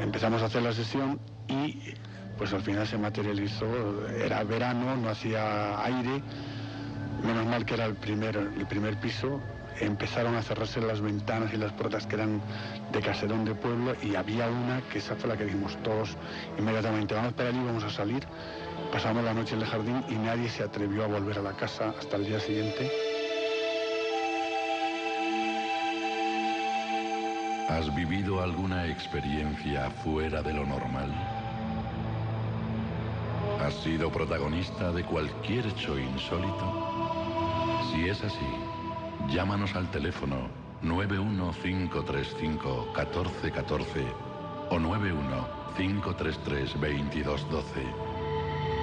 Empezamos a hacer la sesión y pues al final se materializó, era verano, no hacía aire, menos mal que era el primer, el primer piso, empezaron a cerrarse las ventanas y las puertas que eran de caserón de pueblo y había una que esa fue la que dijimos todos inmediatamente, vamos para allí, vamos a salir, pasamos la noche en el jardín y nadie se atrevió a volver a la casa hasta el día siguiente. ¿Has vivido alguna experiencia fuera de lo normal? ¿Has sido protagonista de cualquier hecho insólito? Si es así, llámanos al teléfono 915351414 o 915332212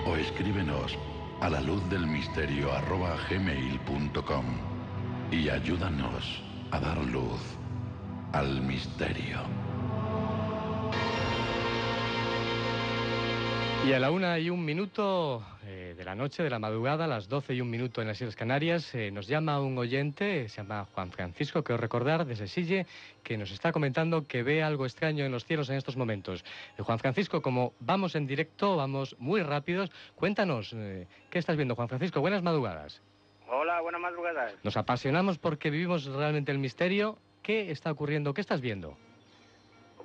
o escríbenos a la luz del misterio arroba gmail.com y ayúdanos a dar luz al misterio. Y a la una y un minuto eh, de la noche, de la madrugada, a las doce y un minuto en las Islas Canarias, eh, nos llama un oyente, se llama Juan Francisco, quiero recordar, desde Sille, que nos está comentando que ve algo extraño en los cielos en estos momentos. Eh, Juan Francisco, como vamos en directo, vamos muy rápidos, cuéntanos, eh, ¿qué estás viendo, Juan Francisco? Buenas madrugadas. Hola, buenas madrugadas. Nos apasionamos porque vivimos realmente el misterio. ¿Qué está ocurriendo? ¿Qué estás viendo?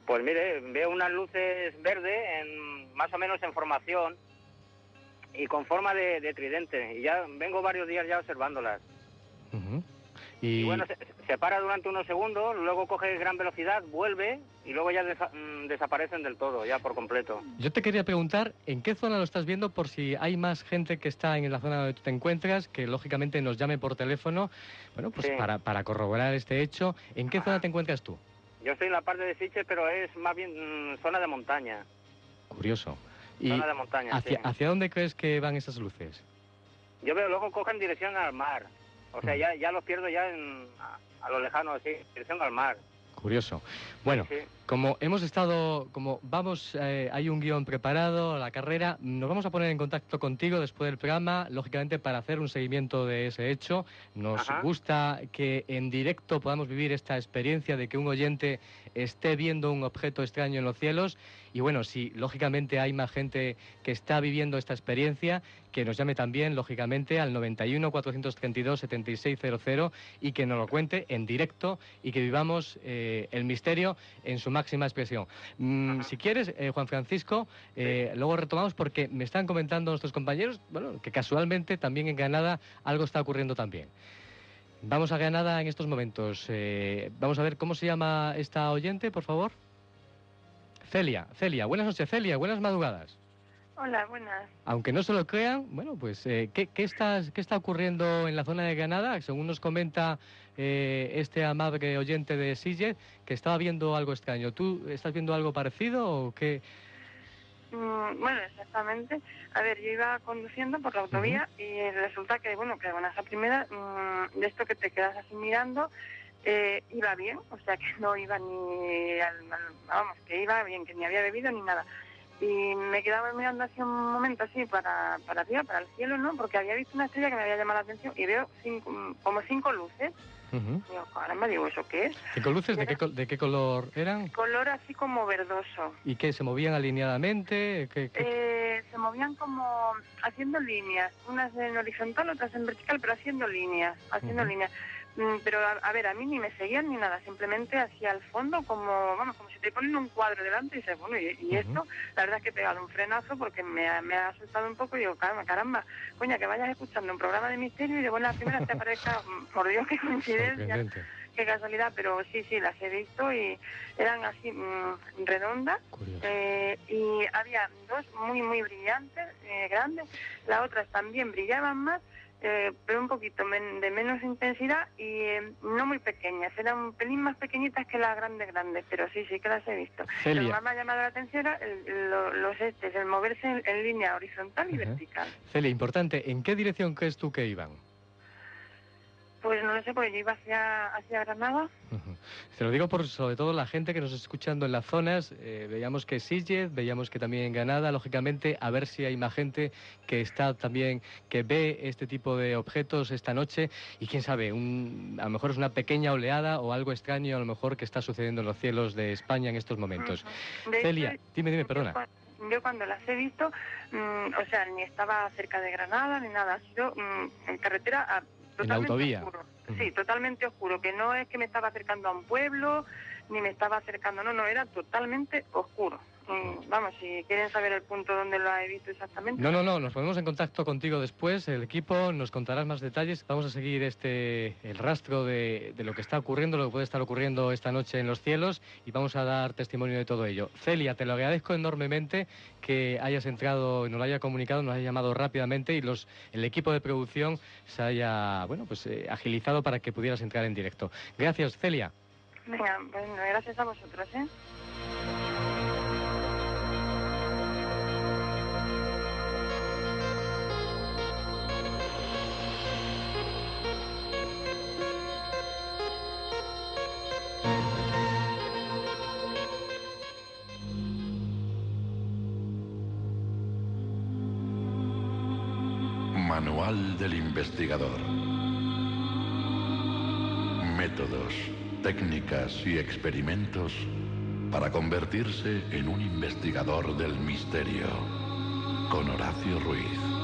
Pues mire, veo unas luces verdes, en, más o menos en formación y con forma de, de tridente. Y ya vengo varios días ya observándolas. Ujú. Y, Y, bueno, se, se para durante unos segundos, luego coge gran velocidad, vuelve y luego ya desa- mm, desaparecen del todo, ya por completo. yo te quería preguntar, ¿en qué zona lo estás viendo por si hay más gente que está en la zona donde tú te encuentras, que lógicamente nos llame por teléfono, bueno, pues Sí. para, para corroborar este hecho? ¿En qué zona te encuentras tú? Yo estoy en la parte de Siche, pero es más bien mm, zona de montaña. Curioso. ¿Y Zona de montaña, hacia, sí. hacia dónde crees que van esas luces? Yo veo, luego cogen dirección al mar. O sea, Mm. ya, ya los pierdo ya en, a, a lo lejano, así, dirección al mar. Curioso. Bueno, Sí. como hemos estado, como vamos, eh, hay un guion preparado, la carrera, nos vamos a poner en contacto contigo después del programa, lógicamente para hacer un seguimiento de ese hecho. Nos Ajá. gusta que en directo podamos vivir esta experiencia de que un oyente esté viendo un objeto extraño en los cielos. Y bueno, si lógicamente hay más gente que está viviendo esta experiencia, que nos llame también, lógicamente, al 91 432 7600 y que nos lo cuente en directo y que vivamos eh, el misterio en su máxima expresión. Mm, si quieres, eh, Juan Francisco, eh, luego retomamos porque me están comentando nuestros compañeros, bueno, que casualmente también en Granada algo está ocurriendo también. Vamos a Granada en estos momentos. Vamos a ver cómo se llama esta oyente, por favor. Celia, Celia, buenas noches, Celia, buenas madrugadas. Hola, buenas. Aunque no se lo crean, bueno, pues, eh, ¿qué, qué está, ¿qué está ocurriendo en la zona de Granada? Según nos comenta eh, este amable oyente de Sille, que estaba viendo algo extraño. ¿Tú estás viendo algo parecido o qué? Mm, bueno, exactamente. A ver, yo iba conduciendo por la autovía y resulta que, bueno, que buenas a primera, mm, de esto que te quedas así mirando, eh, iba bien, o sea que no iba ni al, al- vamos, que iba bien, que ni había bebido ni nada. y me quedaba mirando así un momento así para, para arriba, para el cielo, ¿no? Porque había visto una estrella que me había llamado la atención y veo cinco- como cinco luces. Ujú. Digo, caramba, digo, ¿eso qué es? ¿Cinco luces de qué, de qué color eran? Color así como verdoso. ¿Y qué? ¿Se movían alineadamente? ¿Qué, qué- Eh, se movían como haciendo líneas, unas en horizontal, otras en vertical, pero haciendo líneas, haciendo líneas. Mm, Pero a, a ver, a mí ni me seguían ni nada, simplemente hacia el fondo, como vamos, como si te ponen un cuadro delante y dices, bueno, y, esto, la verdad es que he pegado un frenazo porque me ha, me ha asustado un poco y digo, caramba, caramba, coña, que vayas escuchando un programa de misterio y de buena primera te aparezca, mm, por Dios, qué coincidencia, qué casualidad, pero sí, sí, las he visto y eran así mm, redondas. Eh, y había dos muy, muy brillantes, eh, grandes. Las otras también brillaban más, eh, pero un poquito men- de menos intensidad y eh, no muy pequeñas. Eran un pelín más pequeñitas que las grandes, grandes, pero sí, sí que las he visto. Lo que Celia, más me ha llamado la atención era el- lo- los estes, el moverse en, en línea horizontal y vertical. Celia, importante, ¿en qué dirección crees tú que iban? Pues no lo sé, porque yo iba hacia, hacia Granada. Te lo digo por sobre todo la gente que nos está escuchando en las zonas. eh, veíamos que Sitges, veíamos que también en Granada, lógicamente, a ver si hay más gente que está también, que ve este tipo de objetos esta noche. Y quién sabe, un- a lo mejor es una pequeña oleada o algo extraño, a lo mejor que está sucediendo en los cielos de España en estos momentos. Hecho, Celia, dime, dime, perdona. Yo cuando las he visto, mm, o sea, ni estaba cerca de Granada ni nada, ha sido mm, en carretera a- totalmente autovía. oscuro. Sí, totalmente oscuro, que no es que me estaba acercando a un pueblo, ni me estaba acercando, no, no, era totalmente oscuro. Mm, vamos, si quieren saber el punto donde lo he visto exactamente. No, no, no, nos ponemos en contacto contigo después, el equipo, nos contarás más detalles, vamos a seguir este el rastro de, de lo que está ocurriendo, lo que puede estar ocurriendo esta noche en los cielos y vamos a dar testimonio de todo ello. Celia, te lo agradezco enormemente que hayas entrado y nos lo haya comunicado, nos haya llamado rápidamente y los el equipo de producción se haya, bueno, pues eh, agilizado para que pudieras entrar en directo. Gracias, Celia. Venga, bueno, gracias a vosotros, ¿eh? Investigador. Métodos, técnicas y experimentos para convertirse en un investigador del misterio. Con Horacio Ruiz.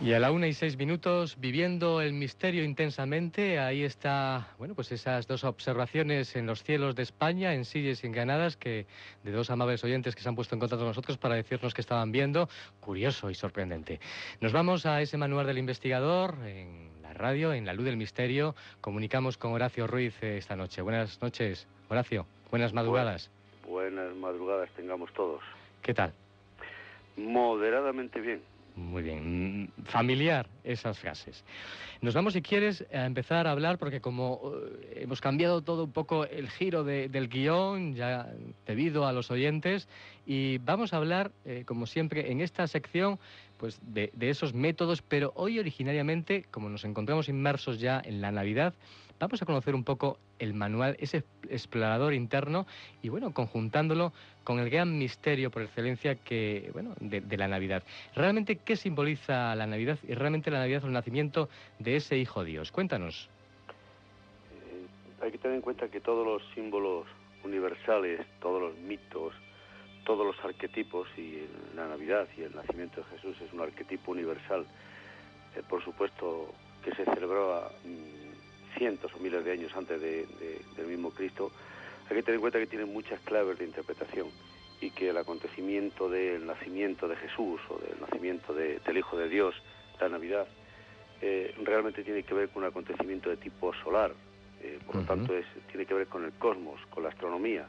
Y a la una y seis minutos, viviendo el misterio intensamente, ahí está, bueno, pues esas dos observaciones en los cielos de España, en Silles y en Granadas, que de dos amables oyentes que se han puesto en contacto con nosotros para decirnos que estaban viendo. Curioso y sorprendente. Nos vamos a ese manual del investigador en la radio, en la luz del misterio. Comunicamos con Horacio Ruiz eh, esta noche. Buenas noches, Horacio. Buenas madrugadas. Buenas madrugadas tengamos todos. ¿Qué tal? Moderadamente bien. Muy bien, mm, familiar esas frases. Nos vamos, si quieres, a empezar a hablar, porque como eh, hemos cambiado todo un poco el giro de- del guion, ya debido a los oyentes, y vamos a hablar, eh, como siempre, en esta sección, pues de esos métodos, pero hoy originariamente, como nos encontramos inmersos ya en la Navidad, vamos a conocer un poco el manual, ese explorador interno, y bueno, conjuntándolo con el gran misterio por excelencia que, bueno, de, la Navidad. Realmente, ¿qué simboliza la Navidad? Y realmente la Navidad es el nacimiento de ese Hijo Dios. Cuéntanos. Eh, hay que tener en cuenta que todos los símbolos universales, todos los mitos, todos los arquetipos, y la Navidad y el nacimiento de Jesús es un arquetipo universal, eh, por supuesto, que se celebró a, mm, cientos o miles de años antes de- de- del mismo Cristo, hay que tener en cuenta que tiene muchas claves de interpretación y que el acontecimiento del nacimiento de Jesús o del nacimiento de- del Hijo de Dios, la Navidad, eh, realmente tiene que ver con un acontecimiento de tipo solar, eh, por lo tanto es, tiene que ver con el cosmos, con la astronomía,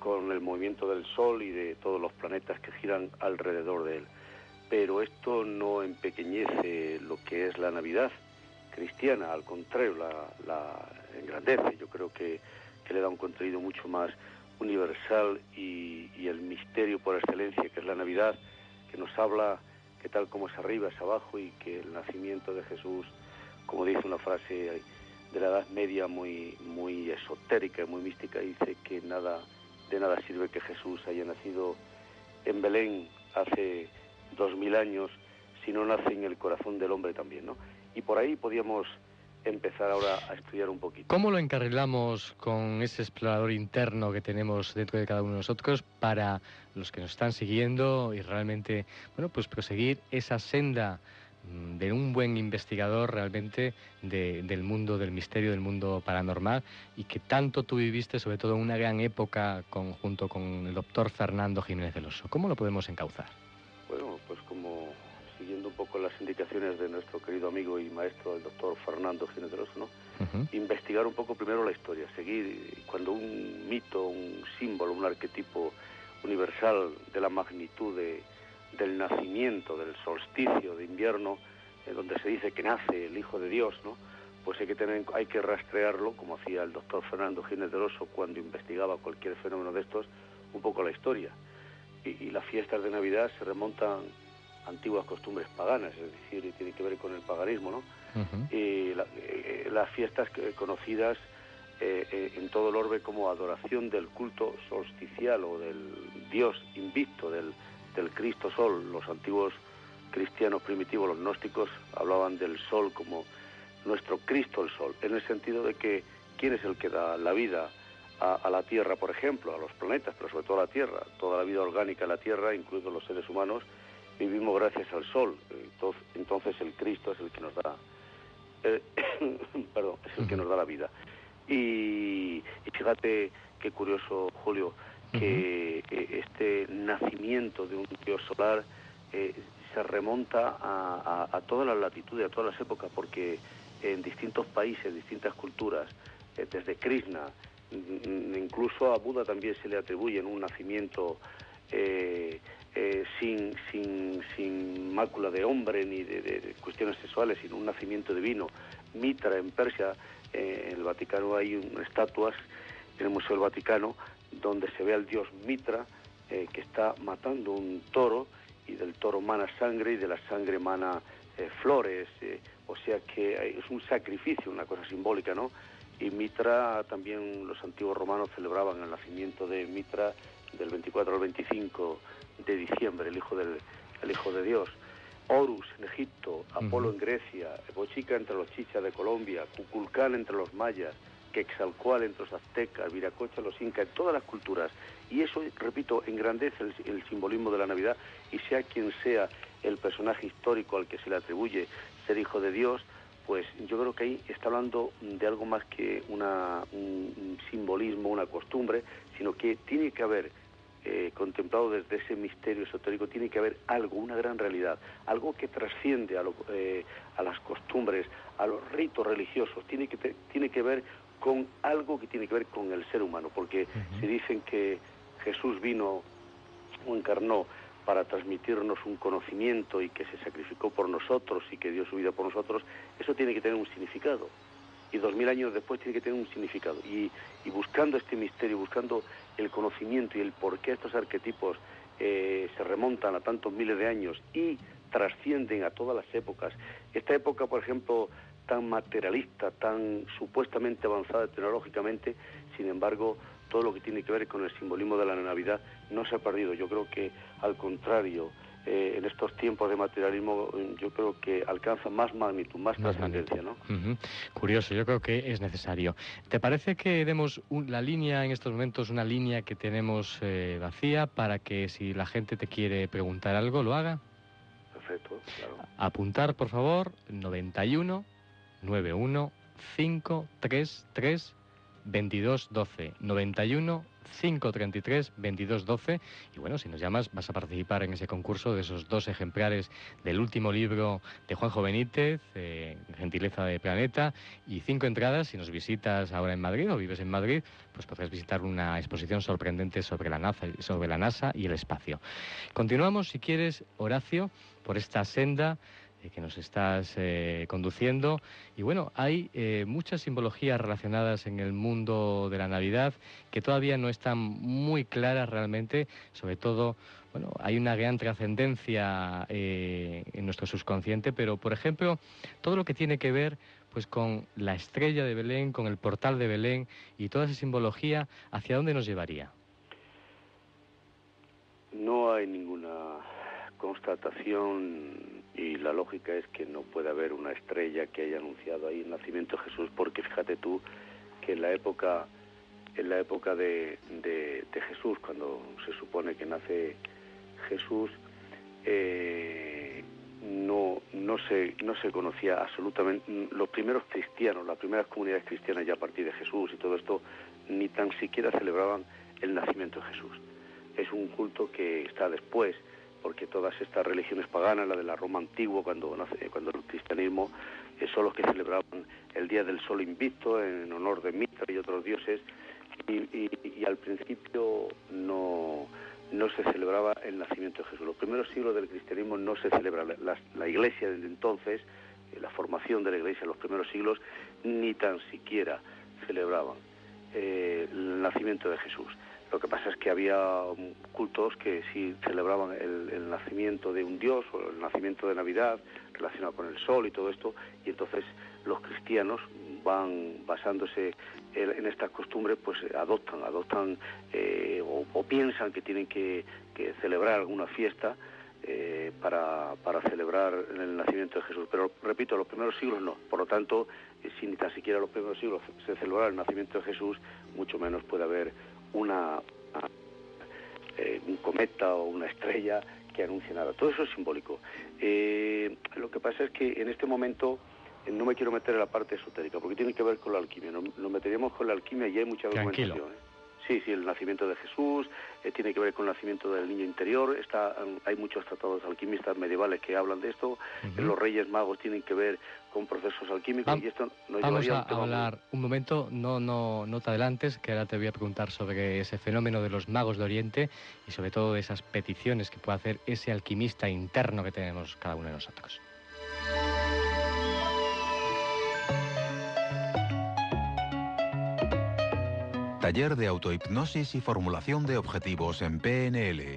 con el movimiento del Sol y de todos los planetas que giran alrededor de él. Pero esto no empequeñece lo que es la Navidad cristiana, al contrario, la, engrandece. Yo creo que, que le da un contenido mucho más universal y, y el misterio por excelencia que es la Navidad, que nos habla que tal como es arriba es abajo y que el nacimiento de Jesús, como dice una frase de la Edad Media muy, muy esotérica, muy mística, dice que nada, de nada sirve que Jesús haya nacido en Belén hace dos mil años si no nace en el corazón del hombre también, ¿no? Y por ahí podíamos empezar ahora a estudiar un poquito. ¿Cómo lo encarrilamos con ese explorador interno que tenemos dentro de cada uno de nosotros para los que nos están siguiendo y realmente, bueno, pues proseguir esa senda mm, de un buen investigador realmente de- del mundo del misterio, del mundo paranormal y que tanto tú viviste, sobre todo en una gran época con- junto con el doctor Fernando Jiménez del Oso? ¿Cómo lo podemos encauzar? Bueno, pues como un poco las indicaciones de nuestro querido amigo y maestro, el doctor Fernando ¿no? Ujú. investigar un poco primero la historia, seguir cuando un mito, un símbolo, un arquetipo universal de la magnitud de- del nacimiento, del solsticio de invierno, eh, donde se dice que nace el Hijo de Dios, ¿no? Pues hay que tener, en- hay que rastrearlo, como hacía el doctor Fernando Jiménez del Oso cuando investigaba cualquier fenómeno de estos, un poco la historia. Y, y las fiestas de Navidad se remontan antiguas costumbres paganas, es decir, tiene que ver con el paganismo, ¿no? Y la- eh, las fiestas conocidas eh, eh, en todo el orbe como adoración del culto solsticial o del Dios invicto, del, del Cristo Sol. Los antiguos cristianos primitivos, los gnósticos, hablaban del Sol como nuestro Cristo el Sol, en el sentido de que quién es el que da la vida a, a la Tierra, por ejemplo, a los planetas, pero sobre todo a la Tierra, toda la vida orgánica en la Tierra, incluidos los seres humanos, vivimos gracias al Sol. Entonces, el Cristo es el que nos da eh, perdón, es el que nos da la vida. Y, y fíjate qué curioso, Julio, que eh, este nacimiento de un dios solar eh, se remonta a, a- a todas las latitudes, a todas las épocas, porque en distintos países, distintas culturas, eh, desde Krishna, mm, mm, incluso a Buda también se le atribuyen un nacimiento eh, eh, sin, sin, sin mácula de hombre ni de, de- de cuestiones sexuales, sino un nacimiento divino. Mitra en Persia, eh, en el Vaticano hay un- estatuas, en el Museo del Vaticano, donde se ve al dios Mitra eh, que está matando un toro y del toro mana sangre y de la sangre mana eh, flores, eh, o sea que es un sacrificio, una cosa simbólica, ¿no? Y Mitra también los antiguos romanos celebraban el nacimiento de Mitra del 24 al 25 de diciembre, el hijo del el hijo de Dios. Horus en Egipto, Apolo en Grecia, Bochica entre los chichas de Colombia, Cuculcán entre los mayas, Quexalcoatl entre los aztecas, Viracocha los incas, en todas las culturas. Y eso, repito, engrandece el, el simbolismo de la Navidad y sea quien sea el personaje histórico al que se le atribuye ser hijo de Dios, pues yo creo que ahí está hablando de algo más que una, un, un simbolismo, una costumbre, sino que tiene que haber eh, contemplado desde ese misterio esotérico, tiene que haber algo, una gran realidad, algo que trasciende a, lo- eh, a las costumbres, a los ritos religiosos, tiene que, te- tiene que ver con algo que tiene que ver con el ser humano, porque si dicen que Jesús vino o encarnó para transmitirnos un conocimiento y que se sacrificó por nosotros y que dio su vida por nosotros, eso tiene que tener un significado. Y dos mil años después tiene que tener un significado. Y, buscando este misterio, buscando el conocimiento y el por qué estos arquetipos eh, se remontan a tantos miles de años y trascienden a todas las épocas. Esta época, por ejemplo, tan materialista, tan supuestamente avanzada tecnológicamente, sin embargo, todo lo que tiene que ver con el simbolismo de la Navidad no se ha perdido. Yo creo que, al contrario, eh, en estos tiempos de materialismo, eh, yo creo que alcanza más magnitud, más, Más trascendencia, ¿no? Curioso, yo creo que es necesario. ¿Te parece que demos un- la línea en estos momentos, una línea que tenemos eh, vacía para que si la gente te quiere preguntar algo, lo haga? Perfecto, claro. Apuntar, por favor, 91 91 533 2212. 91 533 2212. Y bueno, si nos llamas, vas a participar en ese concurso de esos dos ejemplares del último libro de Juanjo Benítez, eh, Gentileza de Planeta, y cinco entradas. Si nos visitas ahora en Madrid o vives en Madrid, pues podrás visitar una exposición sorprendente sobre la NASA, sobre la NASA y el espacio. Continuamos, si quieres, Horacio, por esta senda que nos estás eh, conduciendo. Y bueno, hay eh, muchas simbologías relacionadas en el mundo de la Navidad que todavía no están muy claras realmente, sobre todo bueno, hay una gran trascendencia eh, en nuestro subconsciente, pero por ejemplo, todo lo que tiene que ver pues con la estrella de Belén, con el portal de Belén y toda esa simbología, ¿hacia dónde nos llevaría? No hay ninguna constatación y la lógica es que no puede haber una estrella que haya anunciado ahí el nacimiento de Jesús, porque fíjate tú que en la época en la época de, de- Jesús, cuando se supone que nace Jesús, eh, no, no, se, no se conocía absolutamente, los primeros cristianos, las primeras comunidades cristianas ya a partir de Jesús y todo esto, ni tan siquiera celebraban el nacimiento de Jesús. Es un culto que está después, porque todas estas religiones paganas, la de la Roma antigua, cuando, nace- cuando el cristianismo, eh, son los que celebraban el Día del Sol Invicto en honor de Mitra y otros dioses, y, al principio no, no se celebraba el nacimiento de Jesús. Los primeros siglos del cristianismo no se celebra. La iglesia desde entonces, eh, la formación de la iglesia en los primeros siglos, ni tan siquiera celebraban eh, el nacimiento de Jesús. Lo que pasa es que había cultos que sí celebraban el, nacimiento de un dios o el nacimiento de Navidad relacionado con el sol y todo esto, y entonces los cristianos van basándose en, estas costumbres, pues adoptan, adoptan eh, o, piensan que tienen que, celebrar alguna fiesta eh, para, para celebrar el nacimiento de Jesús. Pero repito, los primeros siglos no. Por lo tanto, eh, si ni tan siquiera los primeros siglos se celebra el nacimiento de Jesús, mucho menos puede haber una, eh, un cometa o una estrella que anuncie nada. Todo eso es simbólico. Eh, lo que pasa es que en este momento eh, no me quiero meter en la parte esotérica, porque tiene que ver con la alquimia. Nos, nos meteríamos con la alquimia y hay mucha Tranquilo. documentación. ¿eh? Sí, sí, el nacimiento de Jesús, eh, tiene que ver con el nacimiento del niño interior. Está, um, hay muchos tratados alquimistas medievales que hablan de esto. Los reyes magos tienen que ver con procesos alquímicos Vam- y esto nos Vamos llevaría a un tema muy- hablar un momento, no, no, no te adelantes, que ahora te voy a preguntar sobre ese fenómeno de los magos de Oriente y sobre todo de esas peticiones que puede hacer ese alquimista interno que tenemos cada uno de nosotros. Taller de autohipnosis y formulación de objetivos en PNL.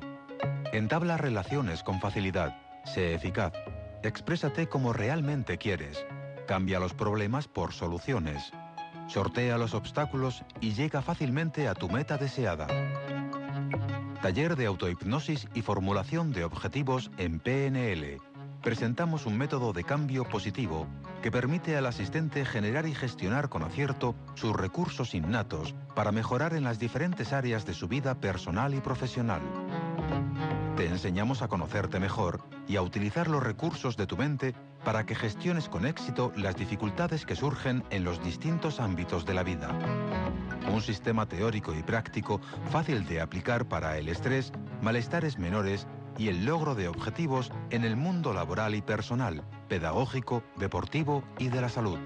Entabla relaciones con facilidad. Sé eficaz. Exprésate como realmente quieres. Cambia los problemas por soluciones. Sortea los obstáculos y llega fácilmente a tu meta deseada. Taller de autohipnosis y formulación de objetivos en PNL. Presentamos un método de cambio positivo que permite al asistente generar y gestionar con acierto sus recursos innatos para mejorar en las diferentes áreas de su vida personal y profesional. Te enseñamos a conocerte mejor y a utilizar los recursos de tu mente para que gestiones con éxito las dificultades que surgen en los distintos ámbitos de la vida. Un sistema teórico y práctico fácil de aplicar para el estrés, malestares menores y el logro de objetivos en el mundo laboral y personal, pedagógico, deportivo y de la salud.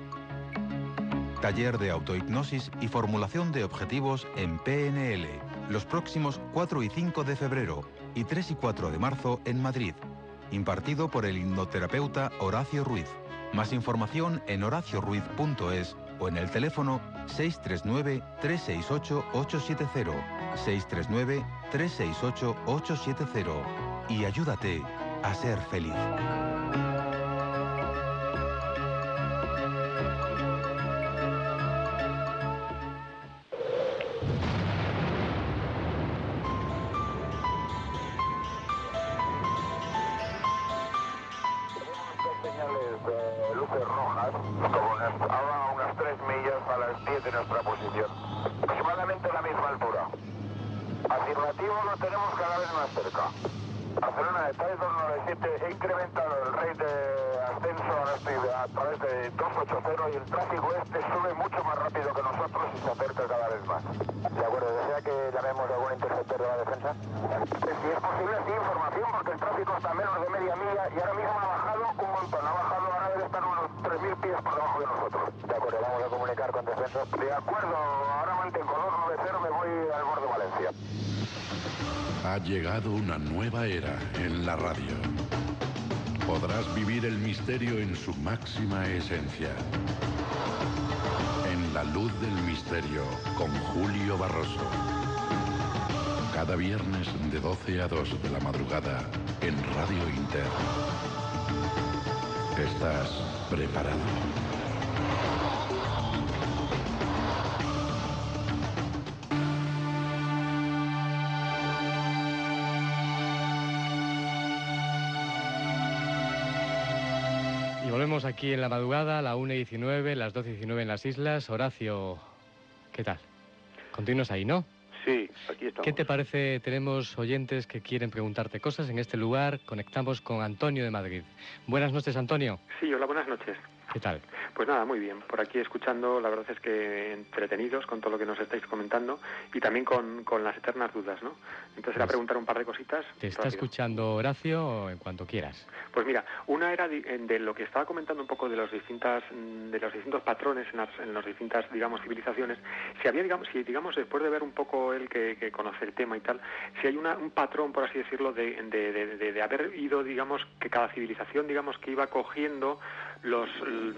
Taller de autohipnosis y formulación de objetivos en PNL, los próximos 4 y 5 de febrero y 3 y 4 de marzo en Madrid, impartido por el hipnoterapeuta Horacio Ruiz. Más información en horacioruiz.es o en el teléfono 639-368-870, 639-368-870 y ayúdate a ser feliz. Ahora mantengo 290, me voy al borde de Valencia. Ha llegado una nueva era en la radio. podrás vivir el misterio en su máxima esencia. En la luz del misterio con Julio Barroso. Cada viernes de 12 a 2 de la madrugada en Radio Inter. ¿Estás preparado? Aquí en la madrugada, a la 1 y 19, las 12 y 19 en las islas. Horacio, ¿qué tal? Continúas ahí, ¿no? Sí, aquí estamos. ¿Qué te parece? Tenemos oyentes que quieren preguntarte cosas en este lugar. Conectamos con Antonio de Madrid. Buenas noches, Antonio. Sí, hola, buenas noches. ¿Qué tal? Pues nada, muy bien. Por aquí escuchando, la verdad es que entretenidos con todo lo que nos estáis comentando y también con, con las eternas dudas, ¿no? Entonces era Pues- preguntar un par de cositas. Te está rápido. escuchando Horacio en cuanto quieras. Pues mira, una era en- de lo que estaba comentando un poco de los distintas mm, de los distintos patrones en las, en las distintas digamos civilizaciones. Si había digamos si digamos después de ver un poco él que, que conoce el tema y tal, si hay una, un patrón por así decirlo de, de, de- de- de haber ido digamos que cada civilización digamos que iba cogiendo los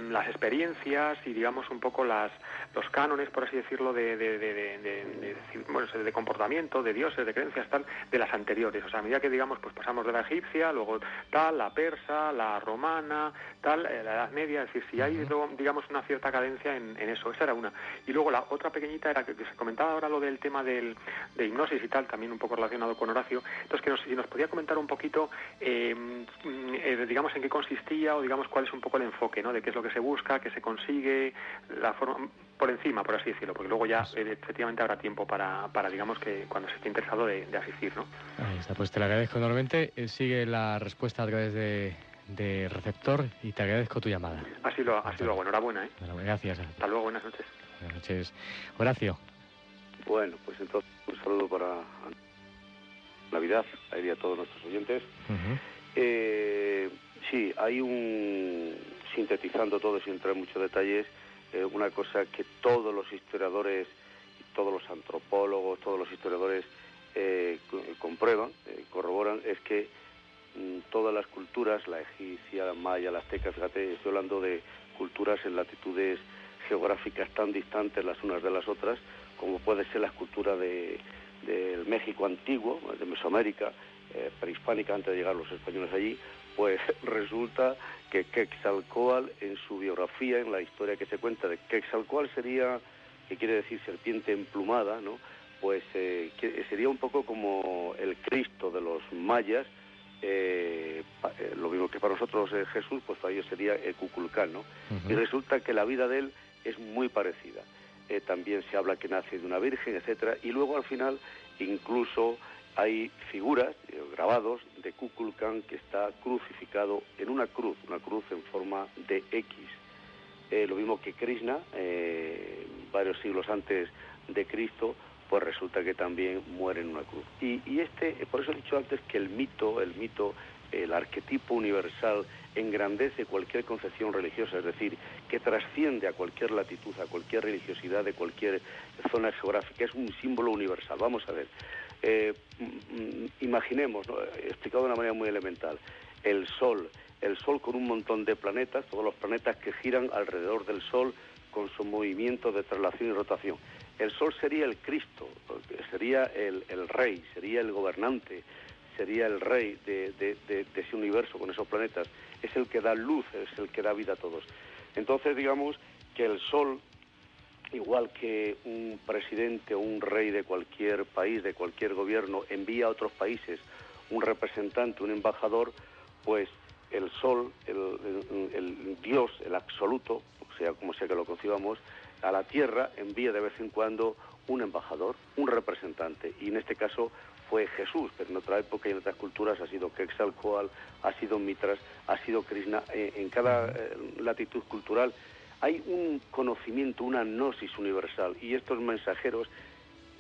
las experiencias y digamos un poco las los cánones por así decirlo de de, de, bueno, de comportamiento de dioses de creencias tal de las anteriores. O sea a medida que digamos pues pasamos de la egipcia luego tal la persa la romana tal eh, la edad media es decir si hay digamos una cierta cadencia en, en eso esa era una. Y luego la otra pequeñita era que, que se comentaba ahora lo del tema del, de hipnosis y tal también un poco relacionado con Horacio. Entonces que nos, si nos podía comentar un poquito eh, mm, eh, digamos en qué consistía o digamos cuál es un poco el enfoque no de qué es lo que se busca qué se consigue la forma por encima por así decirlo porque luego ya eh, efectivamente habrá tiempo para, para digamos que cuando se esté interesado de, de asistir no Ahí está, pues te lo agradezco enormemente. Eh, sigue la respuesta a través de, de receptor y te agradezco tu llamada. ha sido ha sido bueno enhorabuena ¿eh? Bueno, Gracias. hasta luego buenas noches Buenas noches. Horacio. Bueno, pues entonces un saludo para Navidad, a él y a todos nuestros oyentes. Eh, sí, hay un, sintetizando todo sin entrar en muchos detalles, eh, una cosa que todos los historiadores, todos los antropólogos, todos los historiadores eh, co- comprueban, eh, corroboran, es que mm, todas las culturas, la egipcia, la maya, la azteca, fíjate, estoy hablando de culturas en latitudes geográficas tan distantes las unas de las otras, como puede ser la cultura de, del México antiguo, de Mesoamérica, eh, prehispánica, antes de llegar los españoles allí, pues resulta que Quetzalcóatl en su biografía, en la historia que se cuenta de Quetzalcóatl sería, que quiere decir serpiente emplumada, ¿no? Pues eh, que sería un poco como el Cristo de los mayas, eh, pa- eh, lo mismo que para nosotros es Jesús, pues para ellos sería el Cuculcán, ¿no? Y resulta que la vida de él es muy parecida. También se habla que nace de una virgen, etcétera, y luego al final incluso hay figuras, grabados de Kukulkan que está crucificado en una cruz, una cruz en forma de X. Eh, lo mismo que Krishna, eh, varios siglos antes de Cristo, pues resulta que también muere en una cruz. Y, y este, eh, por eso he dicho antes que el mito, el mito, el arquetipo universal engrandece cualquier concepción religiosa, es decir, que trasciende a cualquier latitud, a cualquier religiosidad de cualquier zona geográfica, es un símbolo universal. Vamos a ver, eh, mm, imaginemos, explicado de una manera muy elemental, el Sol, el Sol con un montón de planetas, todos los planetas que giran alrededor del Sol con su movimiento de traslación y rotación. El Sol sería el Cristo, sería el, el Rey, sería el gobernante, sería el Rey de, de- de- de ese universo con esos planetas. Es el que da luz, es el que da vida a todos. Entonces, digamos que el Sol igual que un presidente o un rey de cualquier país, de cualquier gobierno, envía a otros países un representante, un embajador, pues el sol, el, Dios, el absoluto, sea, como sea que lo concibamos, a la tierra envía de vez en cuando un embajador, un representante, y en este caso fue Jesús, pero en otra época y en otras culturas ha sido Quetzalcóatl, ha sido Mitras, ha sido Krishna, Eh, en cada eh, latitud cultural hay un conocimiento, una gnosis universal y estos mensajeros,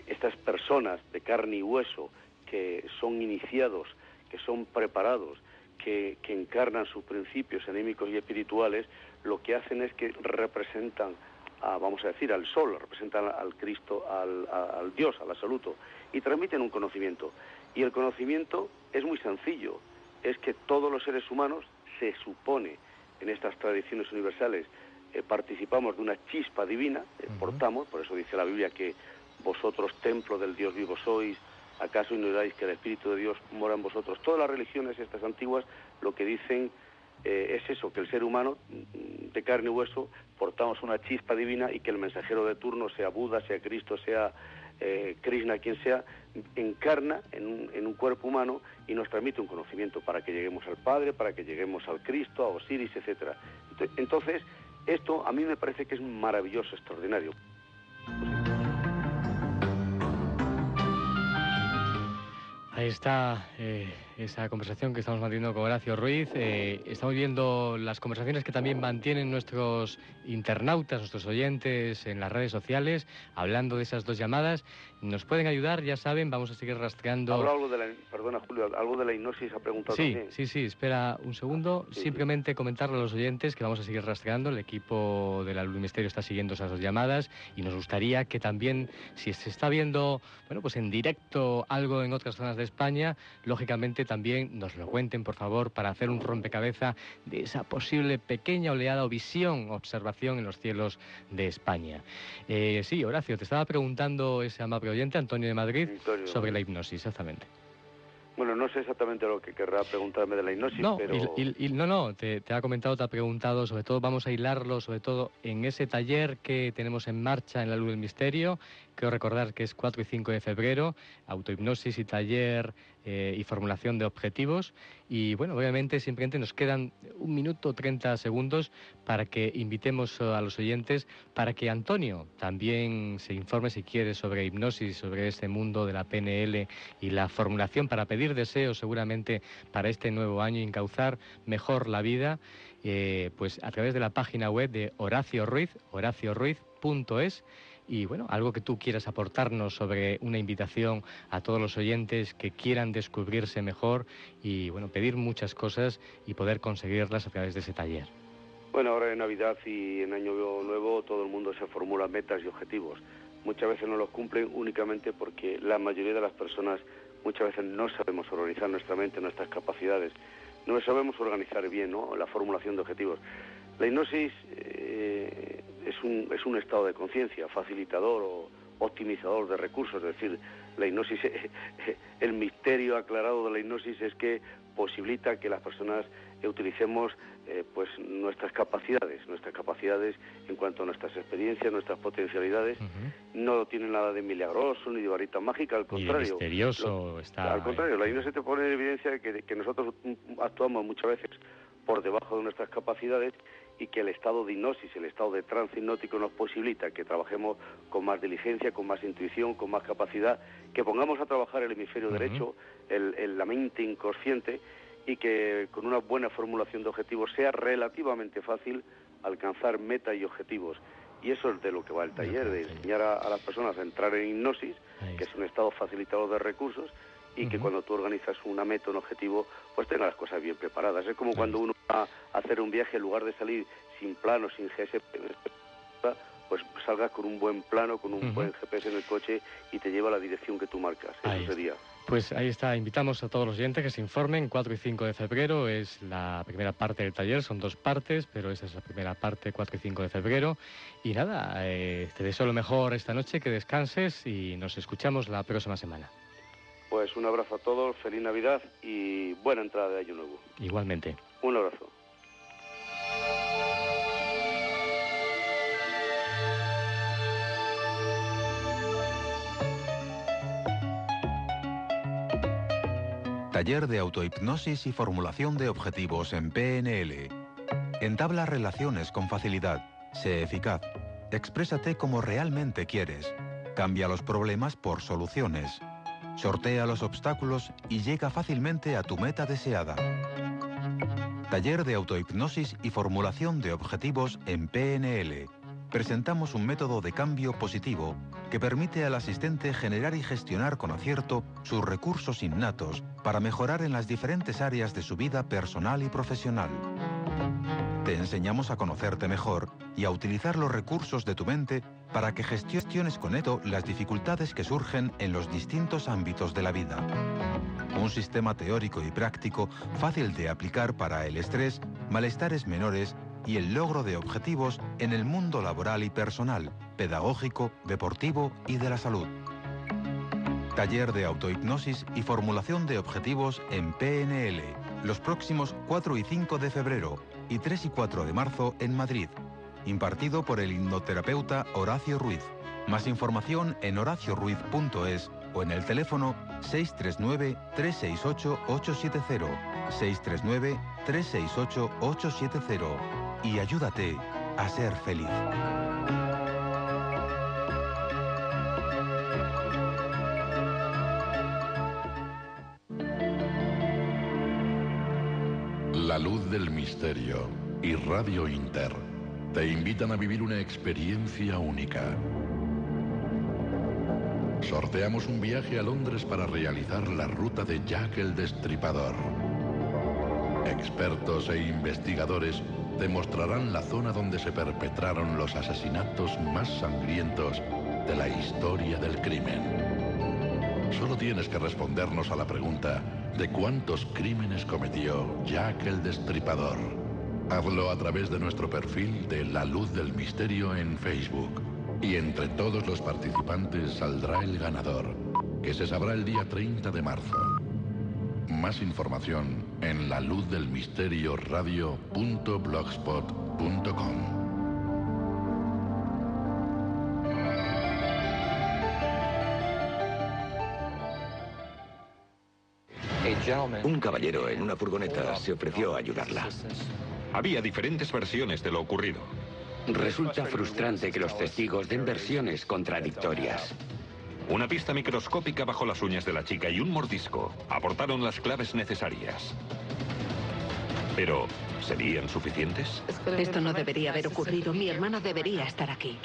estas personas de carne y hueso que son iniciados, que son preparados, que, encarnan sus principios anímicos y espirituales, lo que hacen es que representan, a, vamos a decir, al sol, representan al Cristo, al Dios, al absoluto, y transmiten un conocimiento. Y el conocimiento es muy sencillo, es que todos los seres humanos se supone en estas tradiciones universales eh, participamos de una chispa divina, eh, portamos, por eso dice la Biblia que vosotros templo del Dios vivo sois, acaso ignoráis que el Espíritu de Dios mora en vosotros. Todas las religiones estas antiguas lo que dicen eh, es eso, que el ser humano mm, de carne y hueso portamos una chispa divina y que el mensajero de turno, sea Buda, sea Cristo, sea eh, Krishna, quien sea, encarna en un, en un cuerpo humano y nos transmite un conocimiento para que lleguemos al Padre, para que lleguemos al Cristo, a Osiris. Ent- Entonces, esto a mí me parece que es maravilloso, extraordinario. Ahí está eh, esa conversación que estamos manteniendo con Horacio Ruiz. Eh, estamos viendo las conversaciones que también mantienen nuestros internautas, nuestros oyentes en las redes sociales, hablando de esas dos llamadas. Nos pueden ayudar, ya saben, vamos a seguir rastreando. Habla algo de la, perdona Julio, algo de la hipnosis ha preguntado Sí, también. sí, sí, espera un segundo. Simplemente comentarle a los oyentes que vamos a seguir rastreando. El equipo de la Luz Misterio está siguiendo esas dos llamadas y nos gustaría que también, si se está viendo, bueno, pues en directo algo en otras zonas de España, lógicamente también nos lo cuenten, por favor, para hacer un rompecabezas de esa posible pequeña oleada o visión, observación en los cielos de España. Eh, sí, Horacio, te estaba preguntando ese amable oyente, Antonio de Madrid, Antonio. sobre la hipnosis, exactamente. Bueno, no sé exactamente lo que querrá preguntarme de la hipnosis, No, pero... y- y- y- no, no, te, te ha comentado, te ha preguntado, sobre todo vamos a hilarlo, sobre todo en ese taller que tenemos en marcha en la Luz del Misterio. Quiero recordar que es 4 y 5 de febrero, autohipnosis y taller eh, y formulación de objetivos. Y bueno, obviamente simplemente nos quedan un minuto 30 segundos para que invitemos eh, a los oyentes para que Antonio también se informe si quiere sobre hipnosis, sobre este mundo de la PNL y la formulación para pedir deseos seguramente para este nuevo año, encauzar mejor la vida, eh, pues a través de la página web de Horacio Ruiz, horacioruiz.es. Y bueno, algo que tú quieras aportarnos sobre una invitación a todos los oyentes que quieran descubrirse mejor y bueno, pedir muchas cosas y poder conseguirlas a través de ese taller. Bueno, ahora en Navidad y en Año Nuevo todo el mundo se formula metas y objetivos. Muchas veces no los cumplen únicamente porque la mayoría de las personas muchas veces no sabemos organizar nuestra mente, nuestras capacidades, no sabemos organizar bien ¿no? la formulación de objetivos. La hipnosis eh, es, un, es un estado de conciencia, facilitador o optimizador de recursos, es decir, la hipnosis, el misterio aclarado de la hipnosis es que posibilita que las personas utilicemos eh, pues nuestras capacidades, nuestras capacidades en cuanto a nuestras experiencias, nuestras potencialidades, no tienen nada de milagroso ni de varita mágica, al contrario. misterioso está. Al contrario, la hipnosis te pone en evidencia que, que nosotros actuamos muchas veces por debajo de nuestras capacidades y que el estado de hipnosis, el estado de trance hipnótico nos posibilita que trabajemos con más diligencia, con más intuición, con más capacidad, que pongamos a trabajar el hemisferio derecho, el- el- la mente inconsciente y que con una buena formulación de objetivos sea relativamente fácil alcanzar metas y objetivos. Y eso es de lo que va el taller, de enseñar a, a las personas a entrar en hipnosis, que es un estado facilitador de recursos, y que cuando tú organizas una meta, un objetivo, pues tenga las cosas bien preparadas. Es como cuando uno va a hacer un viaje, en lugar de salir sin plano, sin GPS, pues salgas con un buen plano, con un buen GPS en el coche y te lleva a la dirección que tú marcas. Eso Ahí está. sería. Pues ahí está, invitamos a todos los oyentes que se informen. 4 y 5 de febrero es la primera parte del taller, son dos partes, pero esa es la primera parte, 4 y 5 de febrero. Y nada, eh, te deseo lo mejor esta noche, que descanses y nos escuchamos la próxima semana. Pues un abrazo a todos, feliz Navidad y buena entrada de Año Nuevo. Igualmente. Un abrazo. Taller de autohipnosis y formulación de objetivos en PNL. Entabla relaciones con facilidad. Sé eficaz. Exprésate como realmente quieres. Cambia los problemas por soluciones. Sortea los obstáculos y llega fácilmente a tu meta deseada. Taller de autohipnosis y formulación de objetivos en PNL. Presentamos un método de cambio positivo que permite al asistente generar y gestionar con acierto sus recursos innatos para mejorar en las diferentes áreas de su vida personal y profesional. Te enseñamos a conocerte mejor y a utilizar los recursos de tu mente para que gestiones con esto las dificultades que surgen en los distintos ámbitos de la vida. Un sistema teórico y práctico fácil de aplicar para el estrés malestares menores y el logro de objetivos en el mundo laboral y personal, pedagógico, deportivo y de la salud. Taller de autohipnosis y formulación de objetivos en PNL, los próximos 4 y 5 de febrero y 3 y 4 de marzo en Madrid, impartido por el hipnoterapeuta Horacio Ruiz. Más información en horacioruiz.es o en el teléfono 639-368-870, 639-368-870 y ayúdate a ser feliz. La luz del misterio y Radio Inter te invitan a vivir una experiencia única. Sorteamos un viaje a Londres para realizar la ruta de Jack el Destripador. Expertos e investigadores te mostrarán la zona donde se perpetraron los asesinatos más sangrientos de la historia del crimen. Solo tienes que respondernos a la pregunta de cuántos crímenes cometió Jack el Destripador. Hazlo a través de nuestro perfil de La Luz del Misterio en Facebook. Y entre todos los participantes saldrá el ganador, que se sabrá el día 30 de marzo. Más información en la luz del misterio radio.blogspot.com. Un caballero en una furgoneta se ofreció a ayudarla. Había diferentes versiones de lo ocurrido. Resulta frustrante que los testigos den versiones contradictorias. Una pista microscópica bajo las uñas de la chica y un mordisco aportaron las claves necesarias. Pero, ¿serían suficientes? Esto no debería haber ocurrido. Mi hermana debería estar aquí.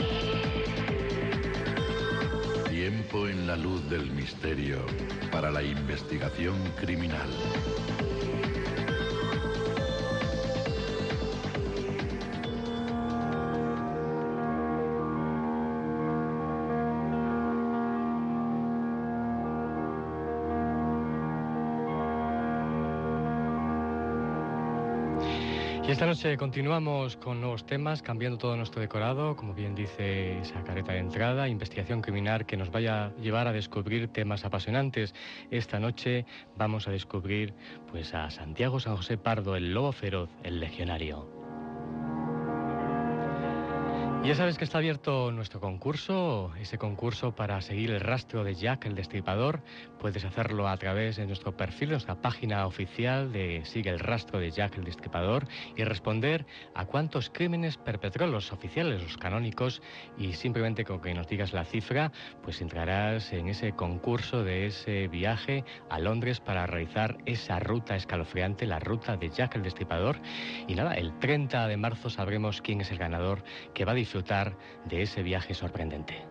Tiempo en la luz del misterio para la investigación criminal. Esta noche continuamos con nuevos temas, cambiando todo nuestro decorado, como bien dice esa careta de entrada, investigación criminal que nos vaya a llevar a descubrir temas apasionantes. Esta noche vamos a descubrir pues a Santiago San José Pardo, el lobo feroz, el legionario. Ya sabes que está abierto nuestro concurso, ese concurso para seguir el rastro de Jack el Destripador. Puedes hacerlo a través de nuestro perfil, nuestra página oficial de Sigue el rastro de Jack el Destripador y responder a cuántos crímenes perpetró los oficiales, los canónicos y simplemente con que nos digas la cifra, pues entrarás en ese concurso de ese viaje a Londres para realizar esa ruta escalofriante, la ruta de Jack el Destripador. Y nada, el 30 de marzo sabremos quién es el ganador que va a disfrutar de ese viaje sorprendente.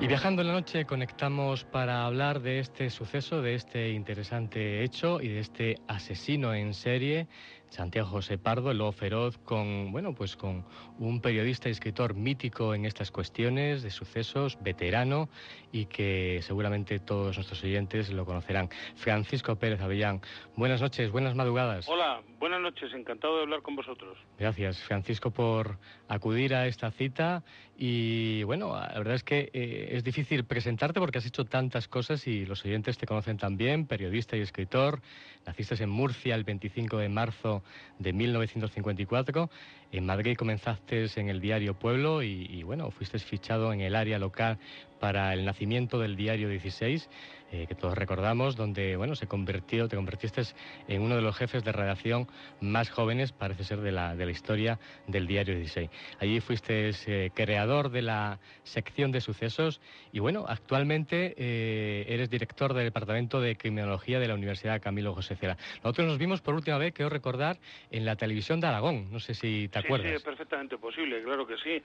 Y viajando en la noche conectamos para hablar de este suceso, de este interesante hecho y de este asesino en serie, Santiago José Pardo, el lobo feroz, con bueno, pues con un periodista y escritor mítico en estas cuestiones de sucesos, veterano y que seguramente todos nuestros oyentes lo conocerán. Francisco Pérez Avellán, buenas noches, buenas madrugadas. Hola, buenas noches, encantado de hablar con vosotros. Gracias, Francisco, por acudir a esta cita. Y bueno, la verdad es que eh, es difícil presentarte porque has hecho tantas cosas y los oyentes te conocen también, periodista y escritor. Naciste en Murcia el 25 de marzo de 1954. En Madrid comenzaste en el diario Pueblo y, bueno, fuiste fichado en el área local para el nacimiento del diario 16, eh, que todos recordamos, donde bueno, se convirtió, te convertiste en uno de los jefes de redacción más jóvenes, parece ser, de la, de la historia del diario 16. Allí fuiste eh, creador de la sección de sucesos y bueno, actualmente eh, eres director del Departamento de Criminología de la Universidad Camilo José Cela. Nosotros nos vimos por última vez, quiero recordar, en la televisión de Aragón, no sé si te Sí, acuerdas. sí, es perfectamente posible, claro que sí.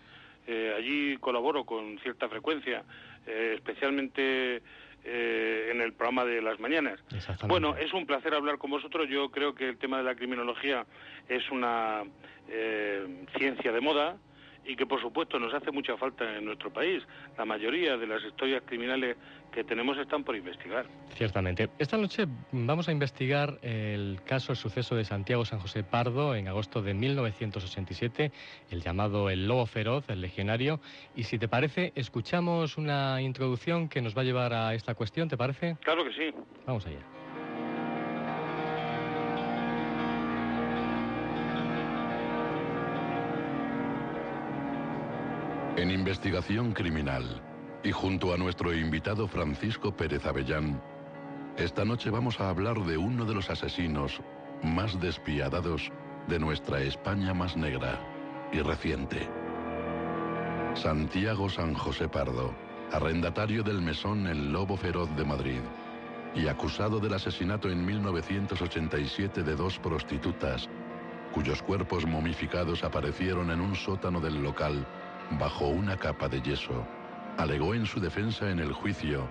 Eh, allí colaboro con cierta frecuencia, eh, especialmente eh, en el programa de las mañanas. Bueno, es un placer hablar con vosotros. Yo creo que el tema de la criminología es una eh, ciencia de moda y que por supuesto nos hace mucha falta en nuestro país. La mayoría de las historias criminales que tenemos están por investigar. Ciertamente. Esta noche vamos a investigar el caso, el suceso de Santiago San José Pardo en agosto de 1987, el llamado El Lobo Feroz, el legionario. Y si te parece, escuchamos una introducción que nos va a llevar a esta cuestión, ¿te parece? Claro que sí. Vamos allá. Investigación criminal y junto a nuestro invitado Francisco Pérez Avellán, esta noche vamos a hablar de uno de los asesinos más despiadados de nuestra España más negra y reciente. Santiago San José Pardo, arrendatario del mesón El Lobo Feroz de Madrid y acusado del asesinato en 1987 de dos prostitutas, cuyos cuerpos momificados aparecieron en un sótano del local bajo una capa de yeso, alegó en su defensa en el juicio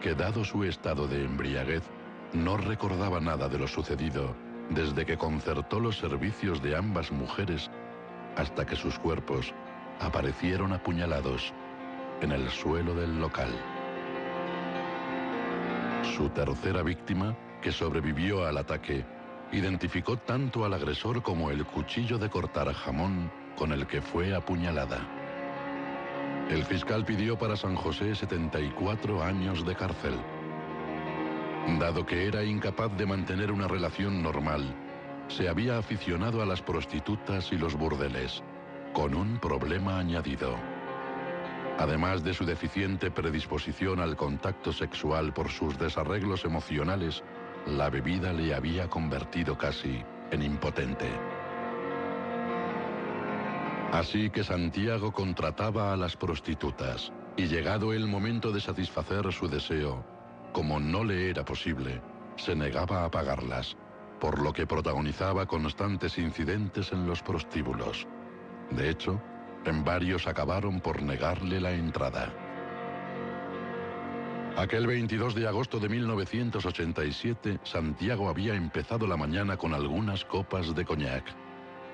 que dado su estado de embriaguez, no recordaba nada de lo sucedido desde que concertó los servicios de ambas mujeres hasta que sus cuerpos aparecieron apuñalados en el suelo del local. Su tercera víctima, que sobrevivió al ataque, identificó tanto al agresor como el cuchillo de cortar jamón con el que fue apuñalada. El fiscal pidió para San José 74 años de cárcel. Dado que era incapaz de mantener una relación normal, se había aficionado a las prostitutas y los burdeles, con un problema añadido. Además de su deficiente predisposición al contacto sexual por sus desarreglos emocionales, la bebida le había convertido casi en impotente. Así que Santiago contrataba a las prostitutas y llegado el momento de satisfacer su deseo, como no le era posible, se negaba a pagarlas, por lo que protagonizaba constantes incidentes en los prostíbulos. De hecho, en varios acabaron por negarle la entrada. Aquel 22 de agosto de 1987, Santiago había empezado la mañana con algunas copas de coñac.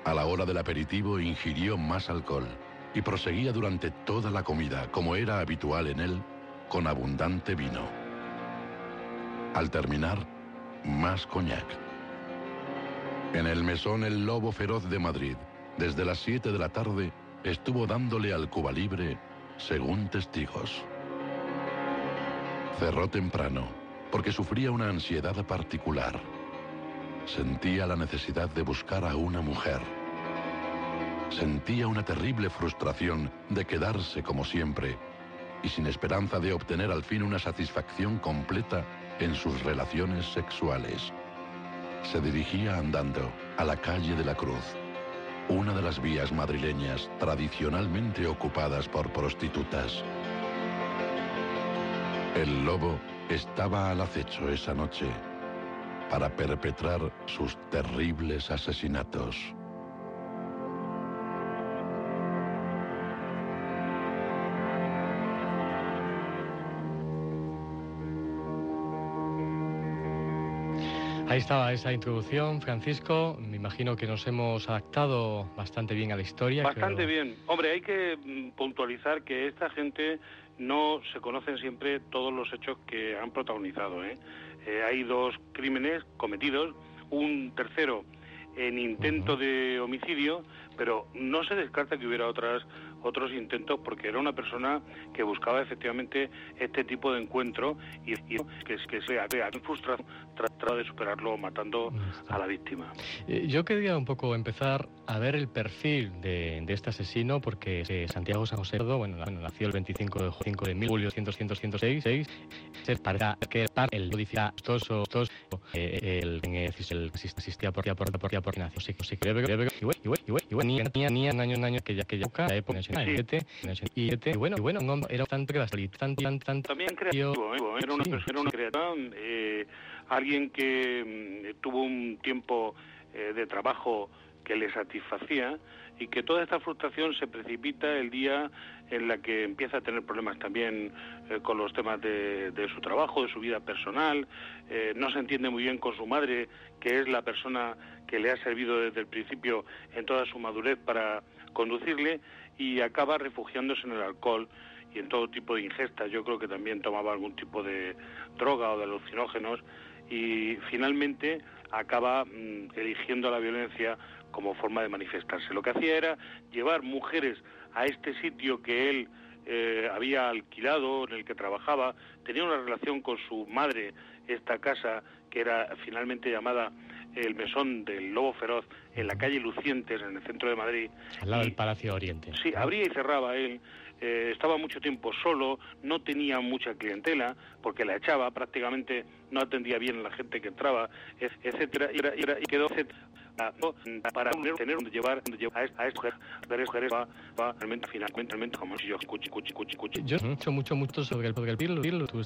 A la hora del aperitivo ingirió más alcohol y proseguía durante toda la comida, como era habitual en él, con abundante vino. Al terminar, más coñac. En el mesón El Lobo Feroz de Madrid, desde las 7 de la tarde, estuvo dándole al Cuba Libre, según testigos. Cerró temprano, porque sufría una ansiedad particular. Sentía la necesidad de buscar a una mujer. Sentía una terrible frustración de quedarse como siempre y sin esperanza de obtener al fin una satisfacción completa en sus relaciones sexuales. Se dirigía andando a la calle de la Cruz, una de las vías madrileñas tradicionalmente ocupadas por prostitutas. El lobo estaba al acecho esa noche para perpetrar sus terribles asesinatos. Ahí estaba esa introducción, Francisco. Me imagino que nos hemos adaptado bastante bien a la historia. Bastante bien. Hombre, hay que mm, puntualizar que esta gente no se conocen siempre todos los hechos que han protagonizado. ¿eh? Eh, hay dos crímenes cometidos, un tercero en intento de homicidio, pero no se descarta que hubiera otras otros intentos porque era una persona que buscaba efectivamente este tipo de encuentro y, y que, que se había frustrado tratado de superarlo matando a la víctima. Eh, Yo quería un poco empezar a ver el perfil de, de este asesino, porque eh, Santiago San José, bueno, bueno, nació el 25 de, ju- 5 de julio de 1906, se para que el eh, el asistía por por por por por nació, sí, sí, y bueno, y bueno, y bueno, y bueno, ni año año que ya que ya época y y bueno, bueno, hombre era tanto que bastante tan tan tan También creativo, ¿eh? era una Sí, persona una creativa, eh, alguien que mm, tuvo un tiempo eh, de trabajo que le satisfacía y que toda esta frustración se precipita el día en la que empieza a tener problemas también eh, con los temas de, de su trabajo, de su vida personal, eh, no se entiende muy bien con su madre, que es la persona que le ha servido desde el principio en toda su madurez para conducirle, y acaba refugiándose en el alcohol y en todo tipo de ingestas. Yo creo que también tomaba algún tipo de droga o de alucinógenos y finalmente acaba mm, eligiendo la violencia como forma de manifestarse. Lo que hacía era llevar mujeres a este sitio que él eh, había alquilado, en el que trabajaba, tenía una relación con su madre, esta casa que era finalmente llamada el mesón del lobo feroz en la calle Lucientes, en el centro de Madrid. Al lado del Palacio Oriente. Sí, abría y cerraba él. eh, estaba mucho tiempo solo, no tenía mucha clientela, porque la echaba, prácticamente no atendía bien a la gente que entraba, et- etcétera, y, quedó para tener, donde llevar, a esta a esta mujer, mujeres, mujeres, va, va realmente, finalmente, como yo, cuchi, cuchi, cuchi, cuchi. Yo hecho mucho, mucho sobre el, el Pirlo, tú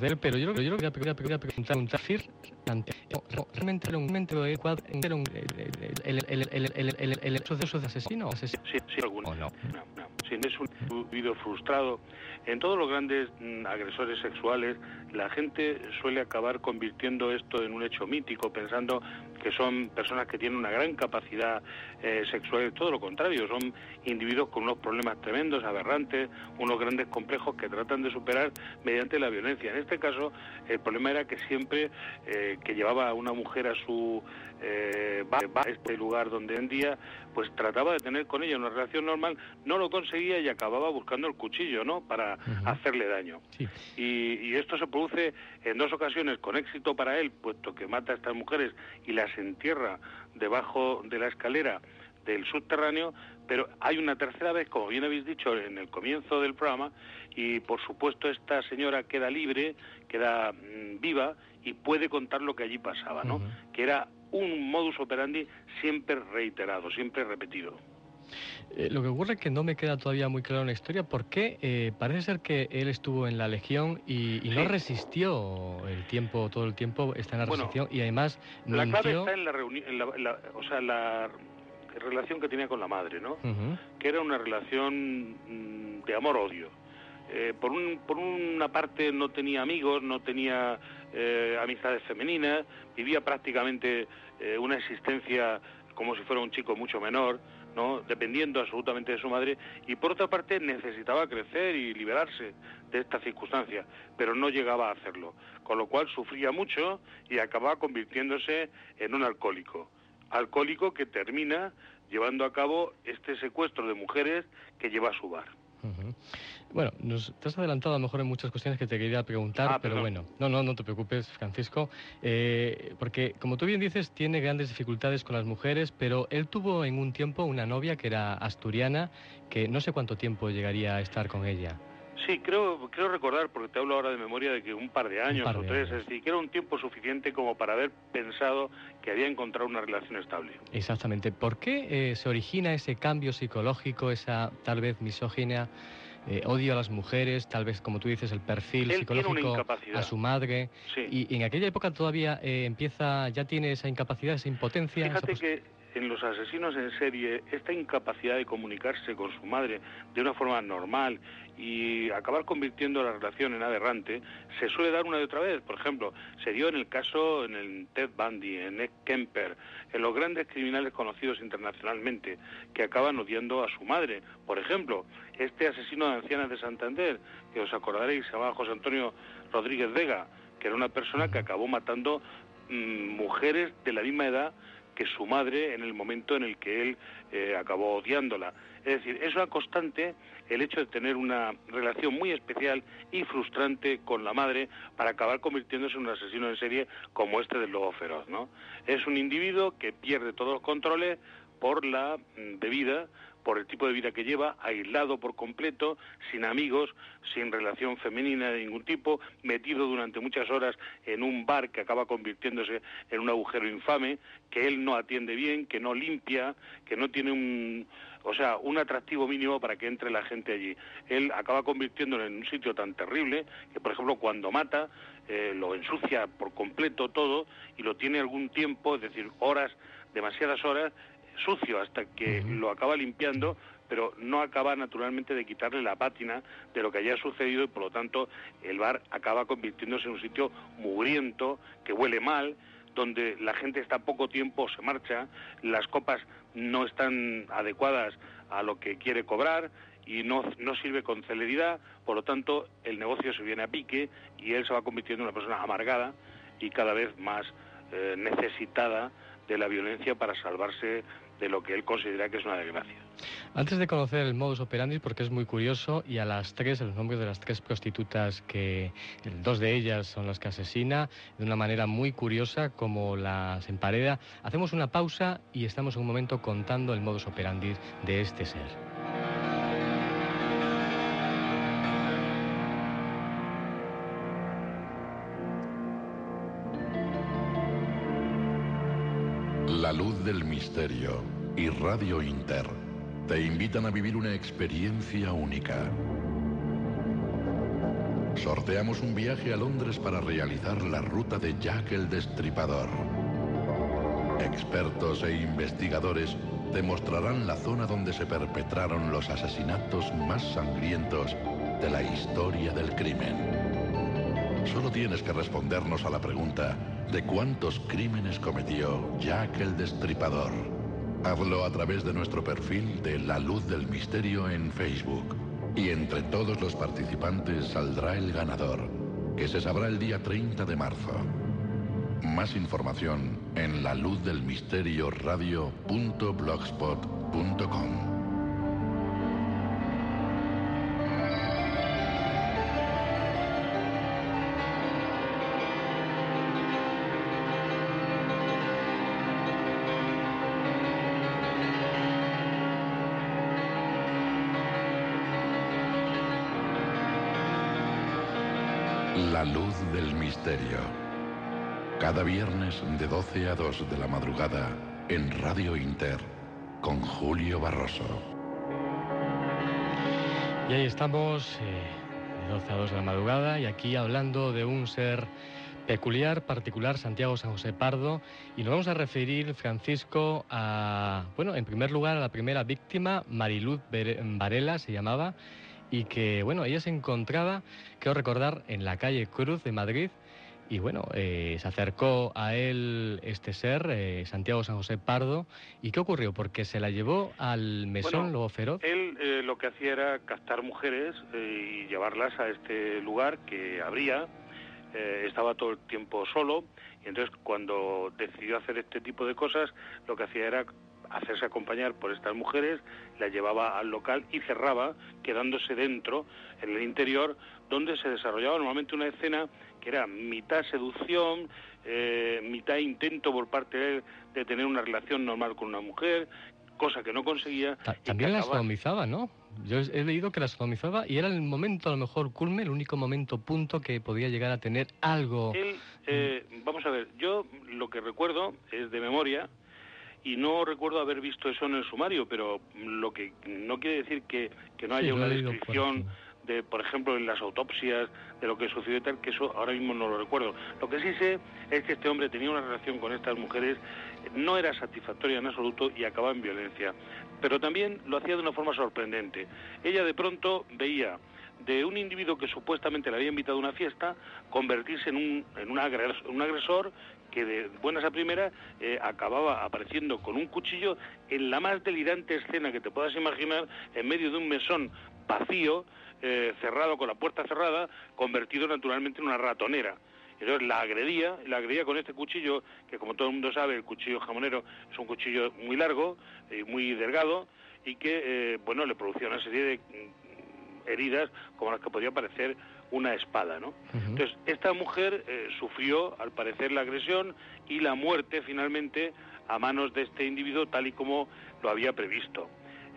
de él, pero yo, yo quería, quería preguntar, preguntar, Fir, ante- realmente un, el cuadro, un, el, el, el, el, el, el. Sí, es un frustrado. En todos los grandes mm, agresores sexuales, la gente suele acabar convirtiendo esto en un hecho mítico, pensando que son personas que tienen una gran capacidad eh, sexual. Todo lo contrario, son individuos con unos problemas tremendos, aberrantes, unos grandes complejos que tratan de superar mediante la violencia. En este caso, el problema era que siempre eh, que llevaba a una mujer a su eh, bar, este lugar donde en día, pues trataba de tener con ella una relación normal, no lo conseguía y acababa buscando el cuchillo, ¿no? Para hacerle daño. Y, y esto se produce en dos ocasiones con éxito para él, puesto que mata a estas mujeres y las entierra debajo de la escalera del subterráneo, pero hay una tercera vez, como bien habéis dicho en el comienzo del programa, y por supuesto esta señora queda libre, queda mm, viva y puede contar lo que allí pasaba, ¿no? Que era un modus operandi siempre reiterado, siempre repetido. Eh, lo que ocurre es que no me queda todavía muy claro en la historia porque eh, parece ser que él estuvo en la Legión y, y no resistió el tiempo, todo el tiempo está en la Bueno, Recepción y además La clave está en la reunión, o sea, la relación que tenía con la madre, ¿no? Que era una relación mm, de amor-odio. Eh, por, un, por una parte no tenía amigos, no tenía eh, amistades femeninas, vivía prácticamente eh, una existencia como si fuera un chico mucho menor, ¿no? dependiendo absolutamente de su madre, y por otra parte necesitaba crecer y liberarse de esta circunstancia, pero no llegaba a hacerlo, con lo cual sufría mucho y acababa convirtiéndose en un alcohólico alcohólico que termina llevando a cabo este secuestro de mujeres que lleva a su bar. Bueno, nos te has adelantado a lo mejor en muchas cuestiones que te quería preguntar, Ah, pero perdón. bueno, no, no, no te preocupes, Francisco, eh, porque como tú bien dices, tiene grandes dificultades con las mujeres, pero él tuvo en un tiempo una novia que era asturiana, que no sé cuánto tiempo llegaría a estar con ella. Sí, creo, creo recordar, porque te hablo ahora de memoria, de que un par de años par o tres, años. es decir, que era un tiempo suficiente como para haber pensado que había encontrado una relación estable. Exactamente. ¿Por qué eh, se origina ese cambio psicológico, esa tal vez misógina, eh, odio a las mujeres, tal vez, como tú dices, el perfil Él psicológico a su madre? Sí. Y, y en aquella época todavía eh, empieza, ya tiene esa incapacidad, esa impotencia. Fíjate que en los asesinos en serie, esta incapacidad de comunicarse con su madre de una forma normal y acabar convirtiendo la relación en aberrante, se suele dar una y otra vez. Por ejemplo, se dio en el caso en el Ted Bundy, en Ed Kemper, en los grandes criminales conocidos internacionalmente que acaban odiando a su madre. Por ejemplo, este asesino de ancianas de Santander, que os acordaréis, se llamaba José Antonio Rodríguez Vega, que era una persona que acabó matando mm, mujeres de la misma edad que su madre en el momento en el que él eh, acabó odiándola. Es decir, es una constante el hecho de tener una relación muy especial y frustrante con la madre para acabar convirtiéndose en un asesino en serie como este del lobo feroz, ¿no? Es un individuo que pierde todos los controles por la mm, bebida, por el tipo de vida que lleva, aislado por completo, sin amigos, sin relación femenina de ningún tipo, metido durante muchas horas en un bar que acaba convirtiéndose en un agujero infame, que él no atiende bien, que no limpia, que no tiene un, o sea, un atractivo mínimo para que entre la gente allí. Él acaba convirtiéndolo en un sitio tan terrible que, por ejemplo, cuando mata, eh, lo ensucia por completo todo y lo tiene algún tiempo, es decir, horas, demasiadas horas, sucio hasta que lo acaba limpiando pero no acaba naturalmente de quitarle la pátina de lo que haya sucedido y por lo tanto el bar acaba convirtiéndose en un sitio mugriento, que huele mal, donde la gente está poco tiempo, se marcha, las copas no están adecuadas a lo que quiere cobrar y no, no sirve con celeridad, por lo tanto el negocio se viene a pique y él se va convirtiendo en una persona amargada y cada vez más eh, necesitada de la violencia para salvarse de lo que él considera que es una desgracia. Antes de conocer el modus operandi, porque es muy curioso, y a las tres, los nombres de las tres prostitutas que, dos de ellas son las que asesina, de una manera muy curiosa, como las empareda, hacemos una pausa y estamos en un momento contando el modus operandi de este ser. Del misterio y Radio Inter te invitan a vivir una experiencia única. Sorteamos un viaje a Londres para realizar la ruta de Jack el Destripador. Expertos e investigadores te mostrarán la zona donde se perpetraron los asesinatos más sangrientos de la historia del crimen. Solo tienes que respondernos a la pregunta de cuántos crímenes cometió Jack el Destripador. Hazlo a través de nuestro perfil de La Luz del Misterio en Facebook. Y entre todos los participantes saldrá el ganador, que se sabrá el día 30 de marzo. Más información en la luz del misterio radio.blogspot.com. del misterio. Cada viernes de 12 a 2 de la madrugada en Radio Inter con Julio Barroso. Y ahí estamos, eh, de 12 a 2 de la madrugada, y aquí hablando de un ser peculiar, particular, Santiago San José Pardo, y nos vamos a referir, Francisco, a, bueno, en primer lugar a la primera víctima, Mariluz Varela se llamaba, y que, bueno, ella se encontraba, quiero recordar, en la calle Cruz de Madrid, y bueno, eh, se acercó a él este ser, eh, Santiago San José Pardo, ¿y qué ocurrió? Porque se la llevó al mesón Bueno, Lobo Feroz. Él eh, lo que hacía era captar mujeres eh, y llevarlas a este lugar que abría. eh, estaba todo el tiempo solo y entonces cuando decidió hacer este tipo de cosas lo que hacía era hacerse acompañar por estas mujeres, la llevaba al local y cerraba, quedándose dentro, en el interior, donde se desarrollaba normalmente una escena que era mitad seducción, eh, mitad intento por parte de él de tener una relación normal con una mujer, cosa que no conseguía. También la sodomizaba, ¿no? Yo he leído que la sodomizaba y era el momento, a lo mejor, culme, el único momento, punto, que podía llegar a tener algo. Él, eh, vamos a ver, yo lo que recuerdo es de memoria y no recuerdo haber visto eso en el sumario, pero lo que no quiere decir que, que no haya una leído por descripción de, por ejemplo, en las autopsias de lo que sucedió y tal, que eso ahora mismo no lo recuerdo. Lo que sí sé es que este hombre tenía una relación con estas mujeres, no era satisfactoria en absoluto y acababa en violencia. Pero también lo hacía de una forma sorprendente. Ella de pronto veía de un individuo que supuestamente le había invitado a una fiesta convertirse en un, en un, agres- un agresor que de buenas a primeras eh, acababa apareciendo con un cuchillo en la más delirante escena que te puedas imaginar, en medio de un mesón vacío, eh, cerrado con la puerta cerrada, convertido naturalmente en una ratonera. Entonces la agredía, la agredía con este cuchillo, que como todo el mundo sabe, el cuchillo jamonero es un cuchillo muy largo y muy delgado, y que, eh, bueno, le producía una serie de mm, heridas como las que podría parecer una espada, ¿no? Entonces, esta mujer eh, sufrió, al parecer, la agresión y la muerte finalmente a manos de este individuo tal y como lo había previsto.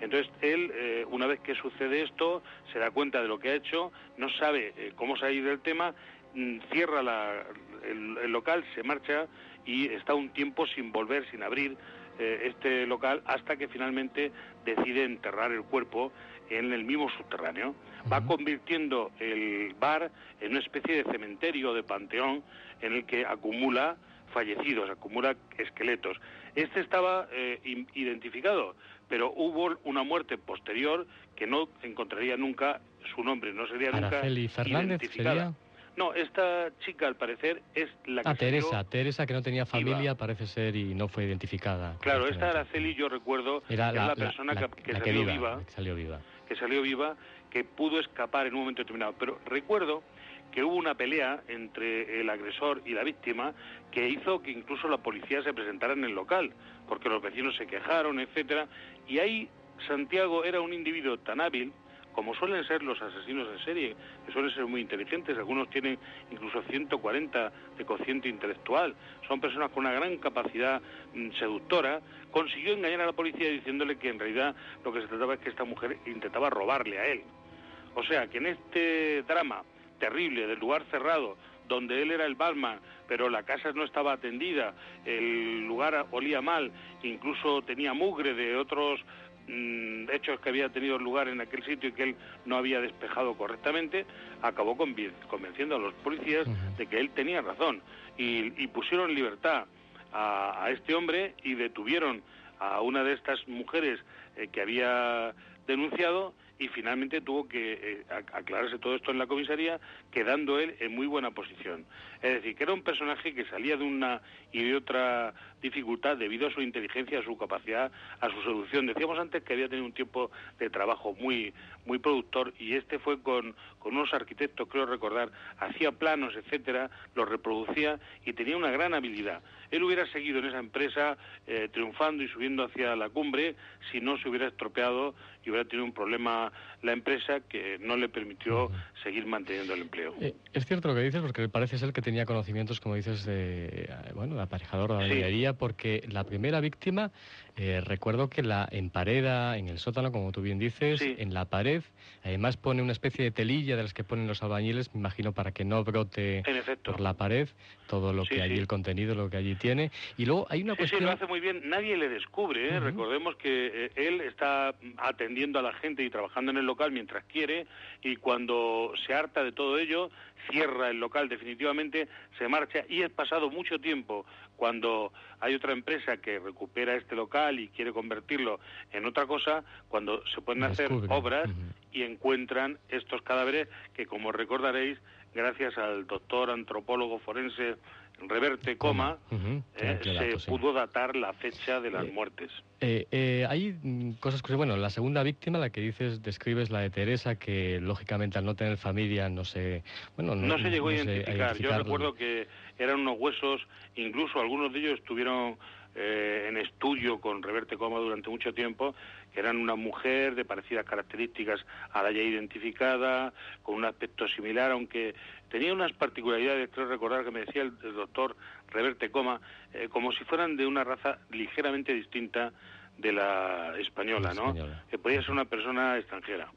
Entonces, él, eh, una vez que sucede esto, se da cuenta de lo que ha hecho, no sabe eh, cómo salir del tema, mm, cierra la- el, el local, se marcha y está un tiempo sin volver, sin abrir este local, hasta que finalmente decide enterrar el cuerpo en el mismo subterráneo. Va convirtiendo el bar en una especie de cementerio, de panteón, en el que acumula fallecidos, acumula esqueletos. Este estaba eh, identificado, pero hubo una muerte posterior que no encontraría nunca su nombre, no sería nunca Araceli Fernández identificada. sería. No, esta chica al parecer es la que Ah, Teresa, Teresa que no tenía familia parece ser y no fue identificada. Claro, esta Araceli yo recuerdo Era que la, es la persona la- que, que la salió viva, que salió viva. Que salió viva, que pudo escapar en un momento determinado. Pero recuerdo que hubo una pelea entre el agresor y la víctima que hizo que incluso la policía se presentara en el local, porque los vecinos se quejaron, etcétera, y ahí Santiago era un individuo tan hábil como suelen ser los asesinos en serie, que suelen ser muy inteligentes, algunos tienen incluso 140 de cociente intelectual, son personas con una gran capacidad mm, seductora, consiguió engañar a la policía diciéndole que en realidad lo que se trataba es que esta mujer intentaba robarle a él. O sea, que en este drama terrible del lugar cerrado, donde él era el barman, pero la casa no estaba atendida, el lugar olía mal, incluso tenía mugre de otros mm, hechos que había tenido lugar en aquel sitio y que él no había despejado correctamente, acabó convenciendo a los policías de que él tenía razón y, y pusieron en libertad a, a este hombre y detuvieron a una de estas mujeres eh, que había denunciado y finalmente tuvo que eh, ac- aclararse todo esto en la comisaría, quedando él en muy buena posición. Es decir, que era un personaje que salía de una y de otra dificultad debido a su inteligencia, a su capacidad, a su seducción. Decíamos antes que había tenido un tiempo de trabajo muy muy productor y este fue con, con unos arquitectos, creo recordar, hacía planos, etcétera, los reproducía y tenía una gran habilidad. Él hubiera seguido en esa empresa eh, triunfando y subiendo hacia la cumbre si no se hubiera estropeado y hubiera tenido un problema la empresa que no le permitió seguir manteniendo el empleo. Eh, es cierto lo que dices, porque parece ser que tenía conocimientos, como dices, de, eh, bueno, de aparejador de Sí. Porque la primera víctima, eh, recuerdo que la empareda en el sótano, como tú bien dices, en la pared, además pone una especie de telilla de las que ponen los albañiles, me imagino, para que no brote por la pared todo lo Sí, que allí, sí. el contenido, lo que allí tiene. Y luego hay una Sí, sí, cuestión... lo hace muy bien. Nadie le descubre. ¿eh? Recordemos que eh, él está atendiendo a la gente y trabajando en el local mientras quiere y cuando se harta de todo ello, cierra el local definitivamente, se marcha y es pasado mucho tiempo cuando hay otra empresa que recupera este local y quiere convertirlo en otra cosa, cuando se pueden hacer obras y encuentran estos cadáveres que, como recordaréis, gracias al doctor antropólogo forense Reverte Coma, eh, se sí. pudo datar la fecha de las muertes. Eh, eh, hay cosas curiosas. Bueno, la segunda víctima, la que dices, describes la de Teresa, que lógicamente al no tener familia no se... Bueno, No, se llegó a identificar. Yo recuerdo que eran unos huesos, incluso algunos de ellos estuvieron eh, en estudio con Reverte Coma durante mucho tiempo, que eran una mujer de parecidas características a la ya identificada, con un aspecto similar, aunque tenía unas particularidades, creo recordar que me decía el, doctor Reverte Coma, eh, como si fueran de una raza ligeramente distinta de la española, ¿no? Que podía ser una persona extranjera.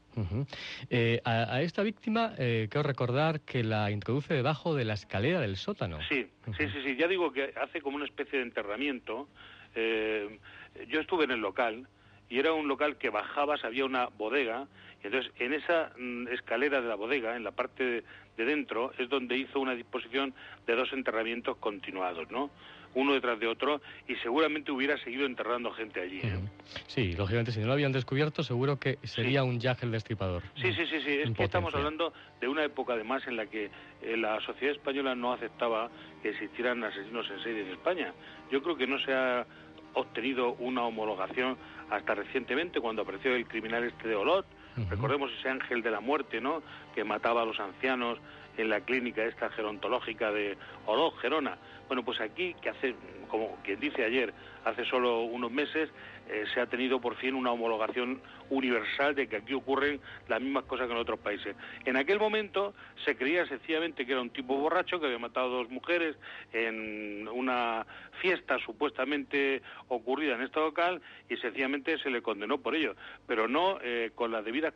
Eh, a, a esta víctima, eh, quiero recordar que la introduce debajo de la escalera del sótano. Sí, sí, sí, sí. Ya digo que hace como una especie de enterramiento. Eh, yo estuve en el local y era un local que bajabas, había una bodega, y entonces en esa mm, escalera de la bodega, en la parte de, de dentro, es donde hizo una disposición de dos enterramientos continuados, ¿no? Uno detrás de otro, y seguramente hubiera seguido enterrando gente allí. ¿eh? Sí, lógicamente, si no lo habían descubierto, seguro que sería un Jack el destripador. Sí, sí, sí, sí. Es que estamos hablando de una época además en la que eh, la sociedad española no aceptaba que existieran asesinos en serie en España. Yo creo que no se ha obtenido una homologación hasta recientemente cuando apareció el criminal este de Olot. Recordemos ese ángel de la muerte, ¿no? Que mataba a los ancianos en la clínica esta gerontológica de Olot, Gerona. Bueno, pues aquí, que hace, como quien dice ayer, hace solo unos meses, eh, se ha tenido por fin una homologación universal de que aquí ocurren las mismas cosas que en otros países. En aquel momento se creía sencillamente que era un tipo borracho que había matado a dos mujeres en una fiesta supuestamente ocurrida en este local y sencillamente se le condenó por ello, pero no eh, con las debidas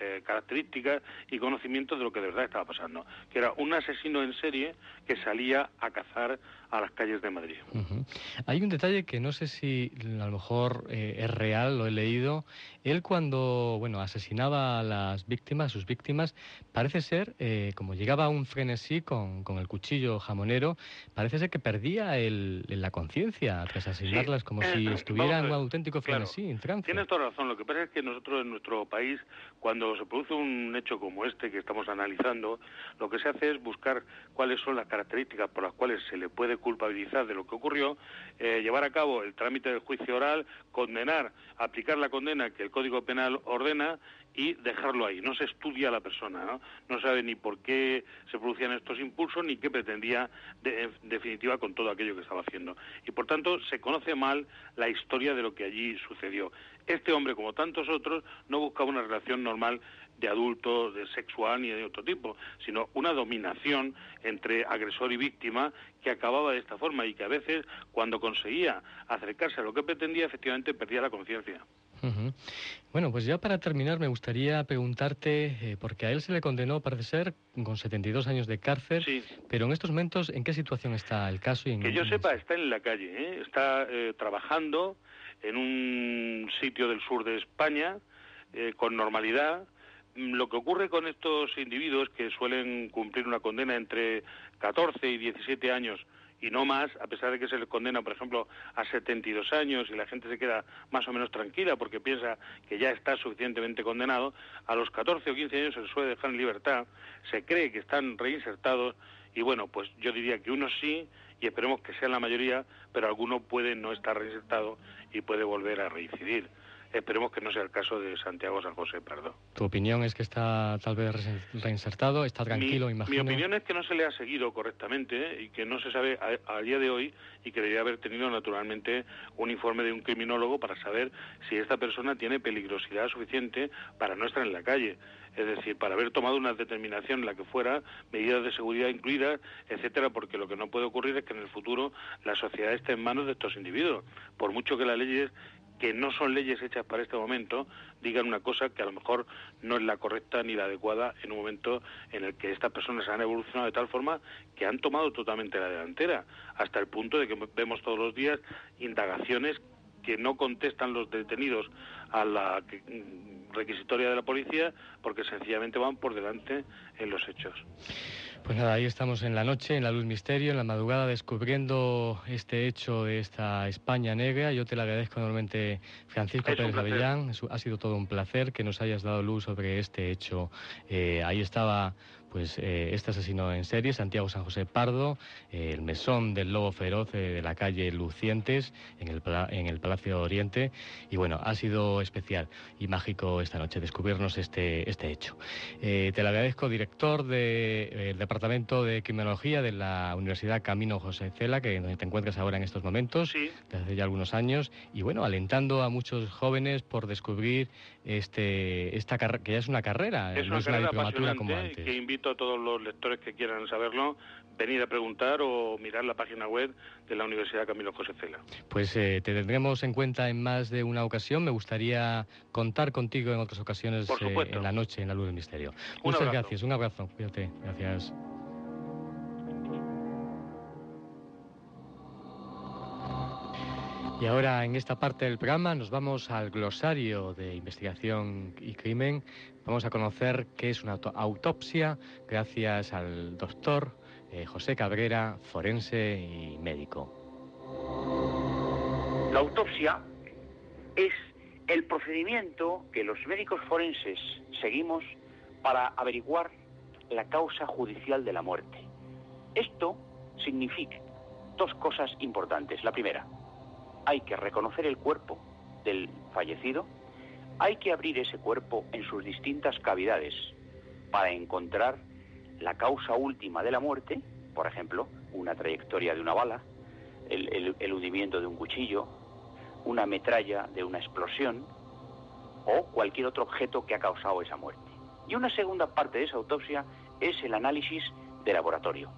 eh, características y conocimientos de lo que de verdad estaba pasando. que era un asesino en serie que salía a cazar a las calles de Madrid. Ujú. Hay un detalle que no sé si a lo mejor eh, es real, lo he leído. Él cuando, bueno, asesinaba a las víctimas, sus víctimas, parece ser, eh, como llegaba a un frenesí con, con el cuchillo jamonero, parece ser que perdía el, la conciencia tras asesinarlas, como si Eh, estuviera en un auténtico claro. frenesí, en trance. Tienes toda razón. Lo que pasa es que nosotros en nuestro país, cuando se produce un hecho como este que estamos analizando, lo que se hace es buscar cuáles son las características por las cuales se le puede culpabilizar de lo que ocurrió, eh, llevar a cabo el trámite del juicio oral, condenar, aplicar la condena que el Código Penal ordena y dejarlo ahí. No se estudia a la persona, ¿no? No sabe ni por qué se producían estos impulsos ni qué pretendía en definitiva con todo aquello que estaba haciendo. Y por tanto se conoce mal la historia de lo que allí sucedió. Este hombre, como tantos otros, no buscaba una relación normal de adulto, de sexual ni de otro tipo, sino una dominación entre agresor y víctima que acababa de esta forma y que a veces, cuando conseguía acercarse a lo que pretendía, efectivamente perdía la conciencia. Bueno, pues ya para terminar me gustaría preguntarte, eh, porque a él se le condenó, parece ser, con 72 años de cárcel, pero en estos momentos, ¿en qué situación está el caso? Y en- Que yo sepa, está en la calle, ¿eh? está eh, trabajando en un sitio del sur de España eh, con normalidad. Mm, Lo que ocurre con estos individuos que suelen cumplir una condena entre 14 y 17 años y no más, a pesar de que se les condena, por ejemplo, a 72 años y la gente se queda más o menos tranquila porque piensa que ya está suficientemente condenado, a los 14 o 15 años se les suele dejar en libertad, se cree que están reinsertados y bueno, pues yo diría que unos sí y esperemos que sean la mayoría, pero alguno puede no estar reinsertado y puede volver a reincidir. Esperemos que no sea el caso de Santiago San José Pardo. Tu opinión es que está tal vez reinsertado, está tranquilo, mi, imagino. mi opinión es que no se le ha seguido correctamente ¿eh? y que no se sabe a, a día de hoy y que debería haber tenido naturalmente un informe de un criminólogo para saber si esta persona tiene peligrosidad suficiente para no estar en la calle. Es decir, para haber tomado una determinación, la que fuera, medidas de seguridad incluidas, etcétera, porque lo que no puede ocurrir es que en el futuro la sociedad esté en manos de estos individuos. Por mucho que las leyes que no son leyes hechas para este momento digan una cosa que a lo mejor no es la correcta ni la adecuada en un momento en el que estas personas han evolucionado de tal forma que han tomado totalmente la delantera, hasta el punto de que vemos todos los días indagaciones que no contestan los detenidos a la mm, requisitoria de la policía porque sencillamente van por delante en los hechos. Pues nada, ahí estamos en la noche, en la luz misterio, en la madrugada, descubriendo este hecho de esta España negra. Yo te lo agradezco enormemente, Francisco Es Pérez. Avellán. Ha sido todo un placer que nos hayas dado luz sobre este hecho. Eh, ahí estaba pues eh, este asesino en serie, Santiago San José Pardo, eh, el mesón del lobo feroz eh, de la calle Lucientes, en el, en el Palacio Oriente. Y bueno, ha sido especial y mágico esta noche descubrirnos este, este hecho. Te lo agradezco, director del Departamento de Criminología de la Universidad Camino José Cela, que donde te encuentras ahora en estos momentos, desde hace ya algunos años, y bueno, alentando a muchos jóvenes por descubrir este, esta carrera, que ya es una carrera, Es no una es una carrera diplomatura como antes. que invito a todos los lectores que quieran saberlo venir a preguntar o mirar la página web de la Universidad Camilo José Cela. Pues eh, te tendremos en cuenta en más de una ocasión. Me gustaría contar contigo en otras ocasiones eh, en la noche, en la luz del misterio. Un Muchas abrazo. gracias, un abrazo. Cuídate, gracias. Y ahora en esta parte del programa nos vamos al glosario de investigación y crimen. Vamos a conocer qué es una auto- autopsia gracias al doctor eh, José Cabrera, forense y médico. La autopsia es el procedimiento que los médicos forenses seguimos para averiguar la causa judicial de la muerte. Esto significa dos cosas importantes. La primera, hay que reconocer el cuerpo del fallecido, hay que abrir ese cuerpo en sus distintas cavidades para encontrar la causa última de la muerte, por ejemplo, una trayectoria de una bala, el, el eludimiento de un cuchillo, una metralla de una explosión o cualquier otro objeto que ha causado esa muerte. Y una segunda parte de esa autopsia es el análisis de laboratorio,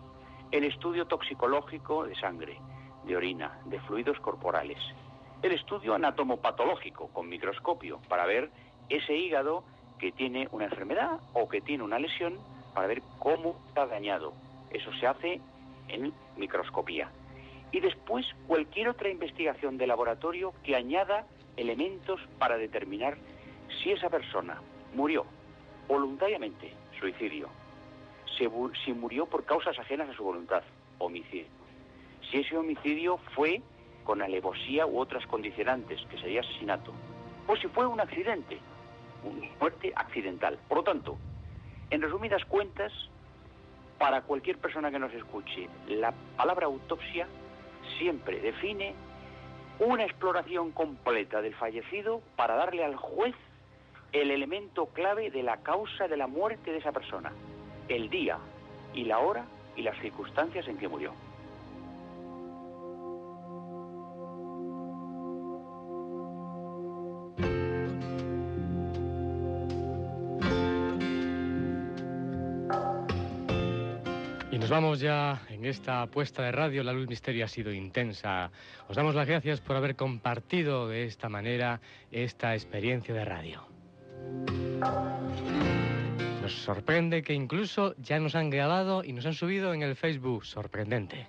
el estudio toxicológico de sangre, de orina, de fluidos corporales, el estudio anatomopatológico con microscopio para ver ese hígado que tiene una enfermedad o que tiene una lesión para ver cómo está dañado. Eso se hace en microscopía. Y después cualquier otra investigación de laboratorio que añada elementos para determinar si esa persona murió voluntariamente, suicidio, si, murió por causas ajenas a su voluntad, homicidio. Si ese homicidio fue con alevosía u otras condicionantes, que sería asesinato, o si fue un accidente, una muerte accidental. Por lo tanto, en resumidas cuentas, para cualquier persona que nos escuche, la palabra autopsia siempre define una exploración completa del fallecido para darle al juez el elemento clave de la causa de la muerte de esa persona, el día y la hora y las circunstancias en que murió. Nos vamos ya en esta apuesta de radio. La luz misterio ha sido intensa. Os damos las gracias por haber compartido de esta manera esta experiencia de radio. Nos sorprende que incluso ya nos han grabado y nos han subido en el Facebook. Sorprendente.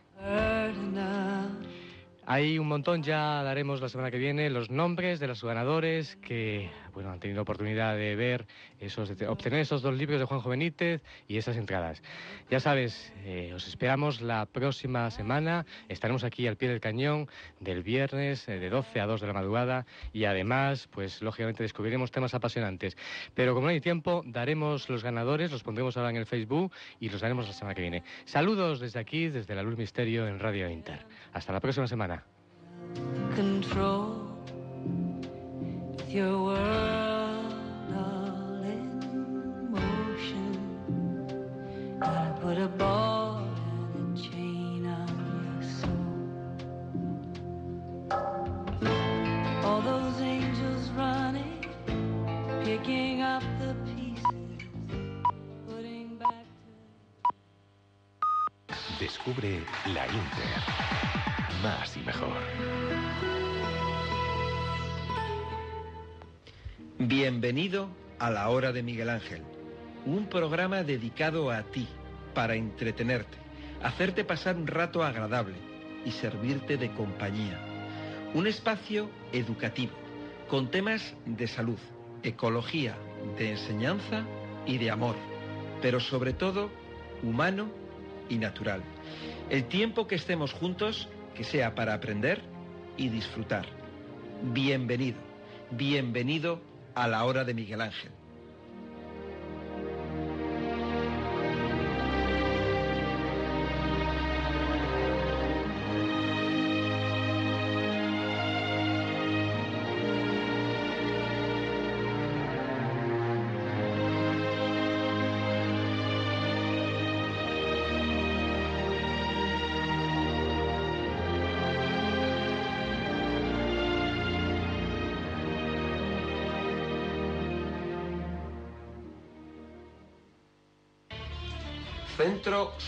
Hay un montón, ya daremos la semana que viene los nombres de los ganadores que bueno, han tenido oportunidad de ver, esos, obtener esos dos libros de Juanjo Benítez y esas entradas. Ya sabes, eh, os esperamos la próxima semana. Estaremos aquí al pie del cañón del viernes eh, de 12 a 2 de la madrugada y además, pues lógicamente descubriremos temas apasionantes. Pero como no hay tiempo, daremos los ganadores, los pondremos ahora en el Facebook y los daremos la semana que viene. Saludos desde aquí, desde la Luz Misterio en Radio Inter. Hasta la próxima semana. Control your world all in motion. Gotta put a ball and a chain on your soul. All those angels running, picking up the pieces, putting back. Descubre la Inter. Más y mejor. Bienvenido a la hora de Miguel Ángel, un programa dedicado a ti, para entretenerte, hacerte pasar un rato agradable y servirte de compañía. Un espacio educativo, con temas de salud, ecología, de enseñanza y de amor, pero sobre todo humano y natural. El tiempo que estemos juntos, que sea para aprender y disfrutar. Bienvenido, bienvenido a la hora de Miguel Ángel. Centro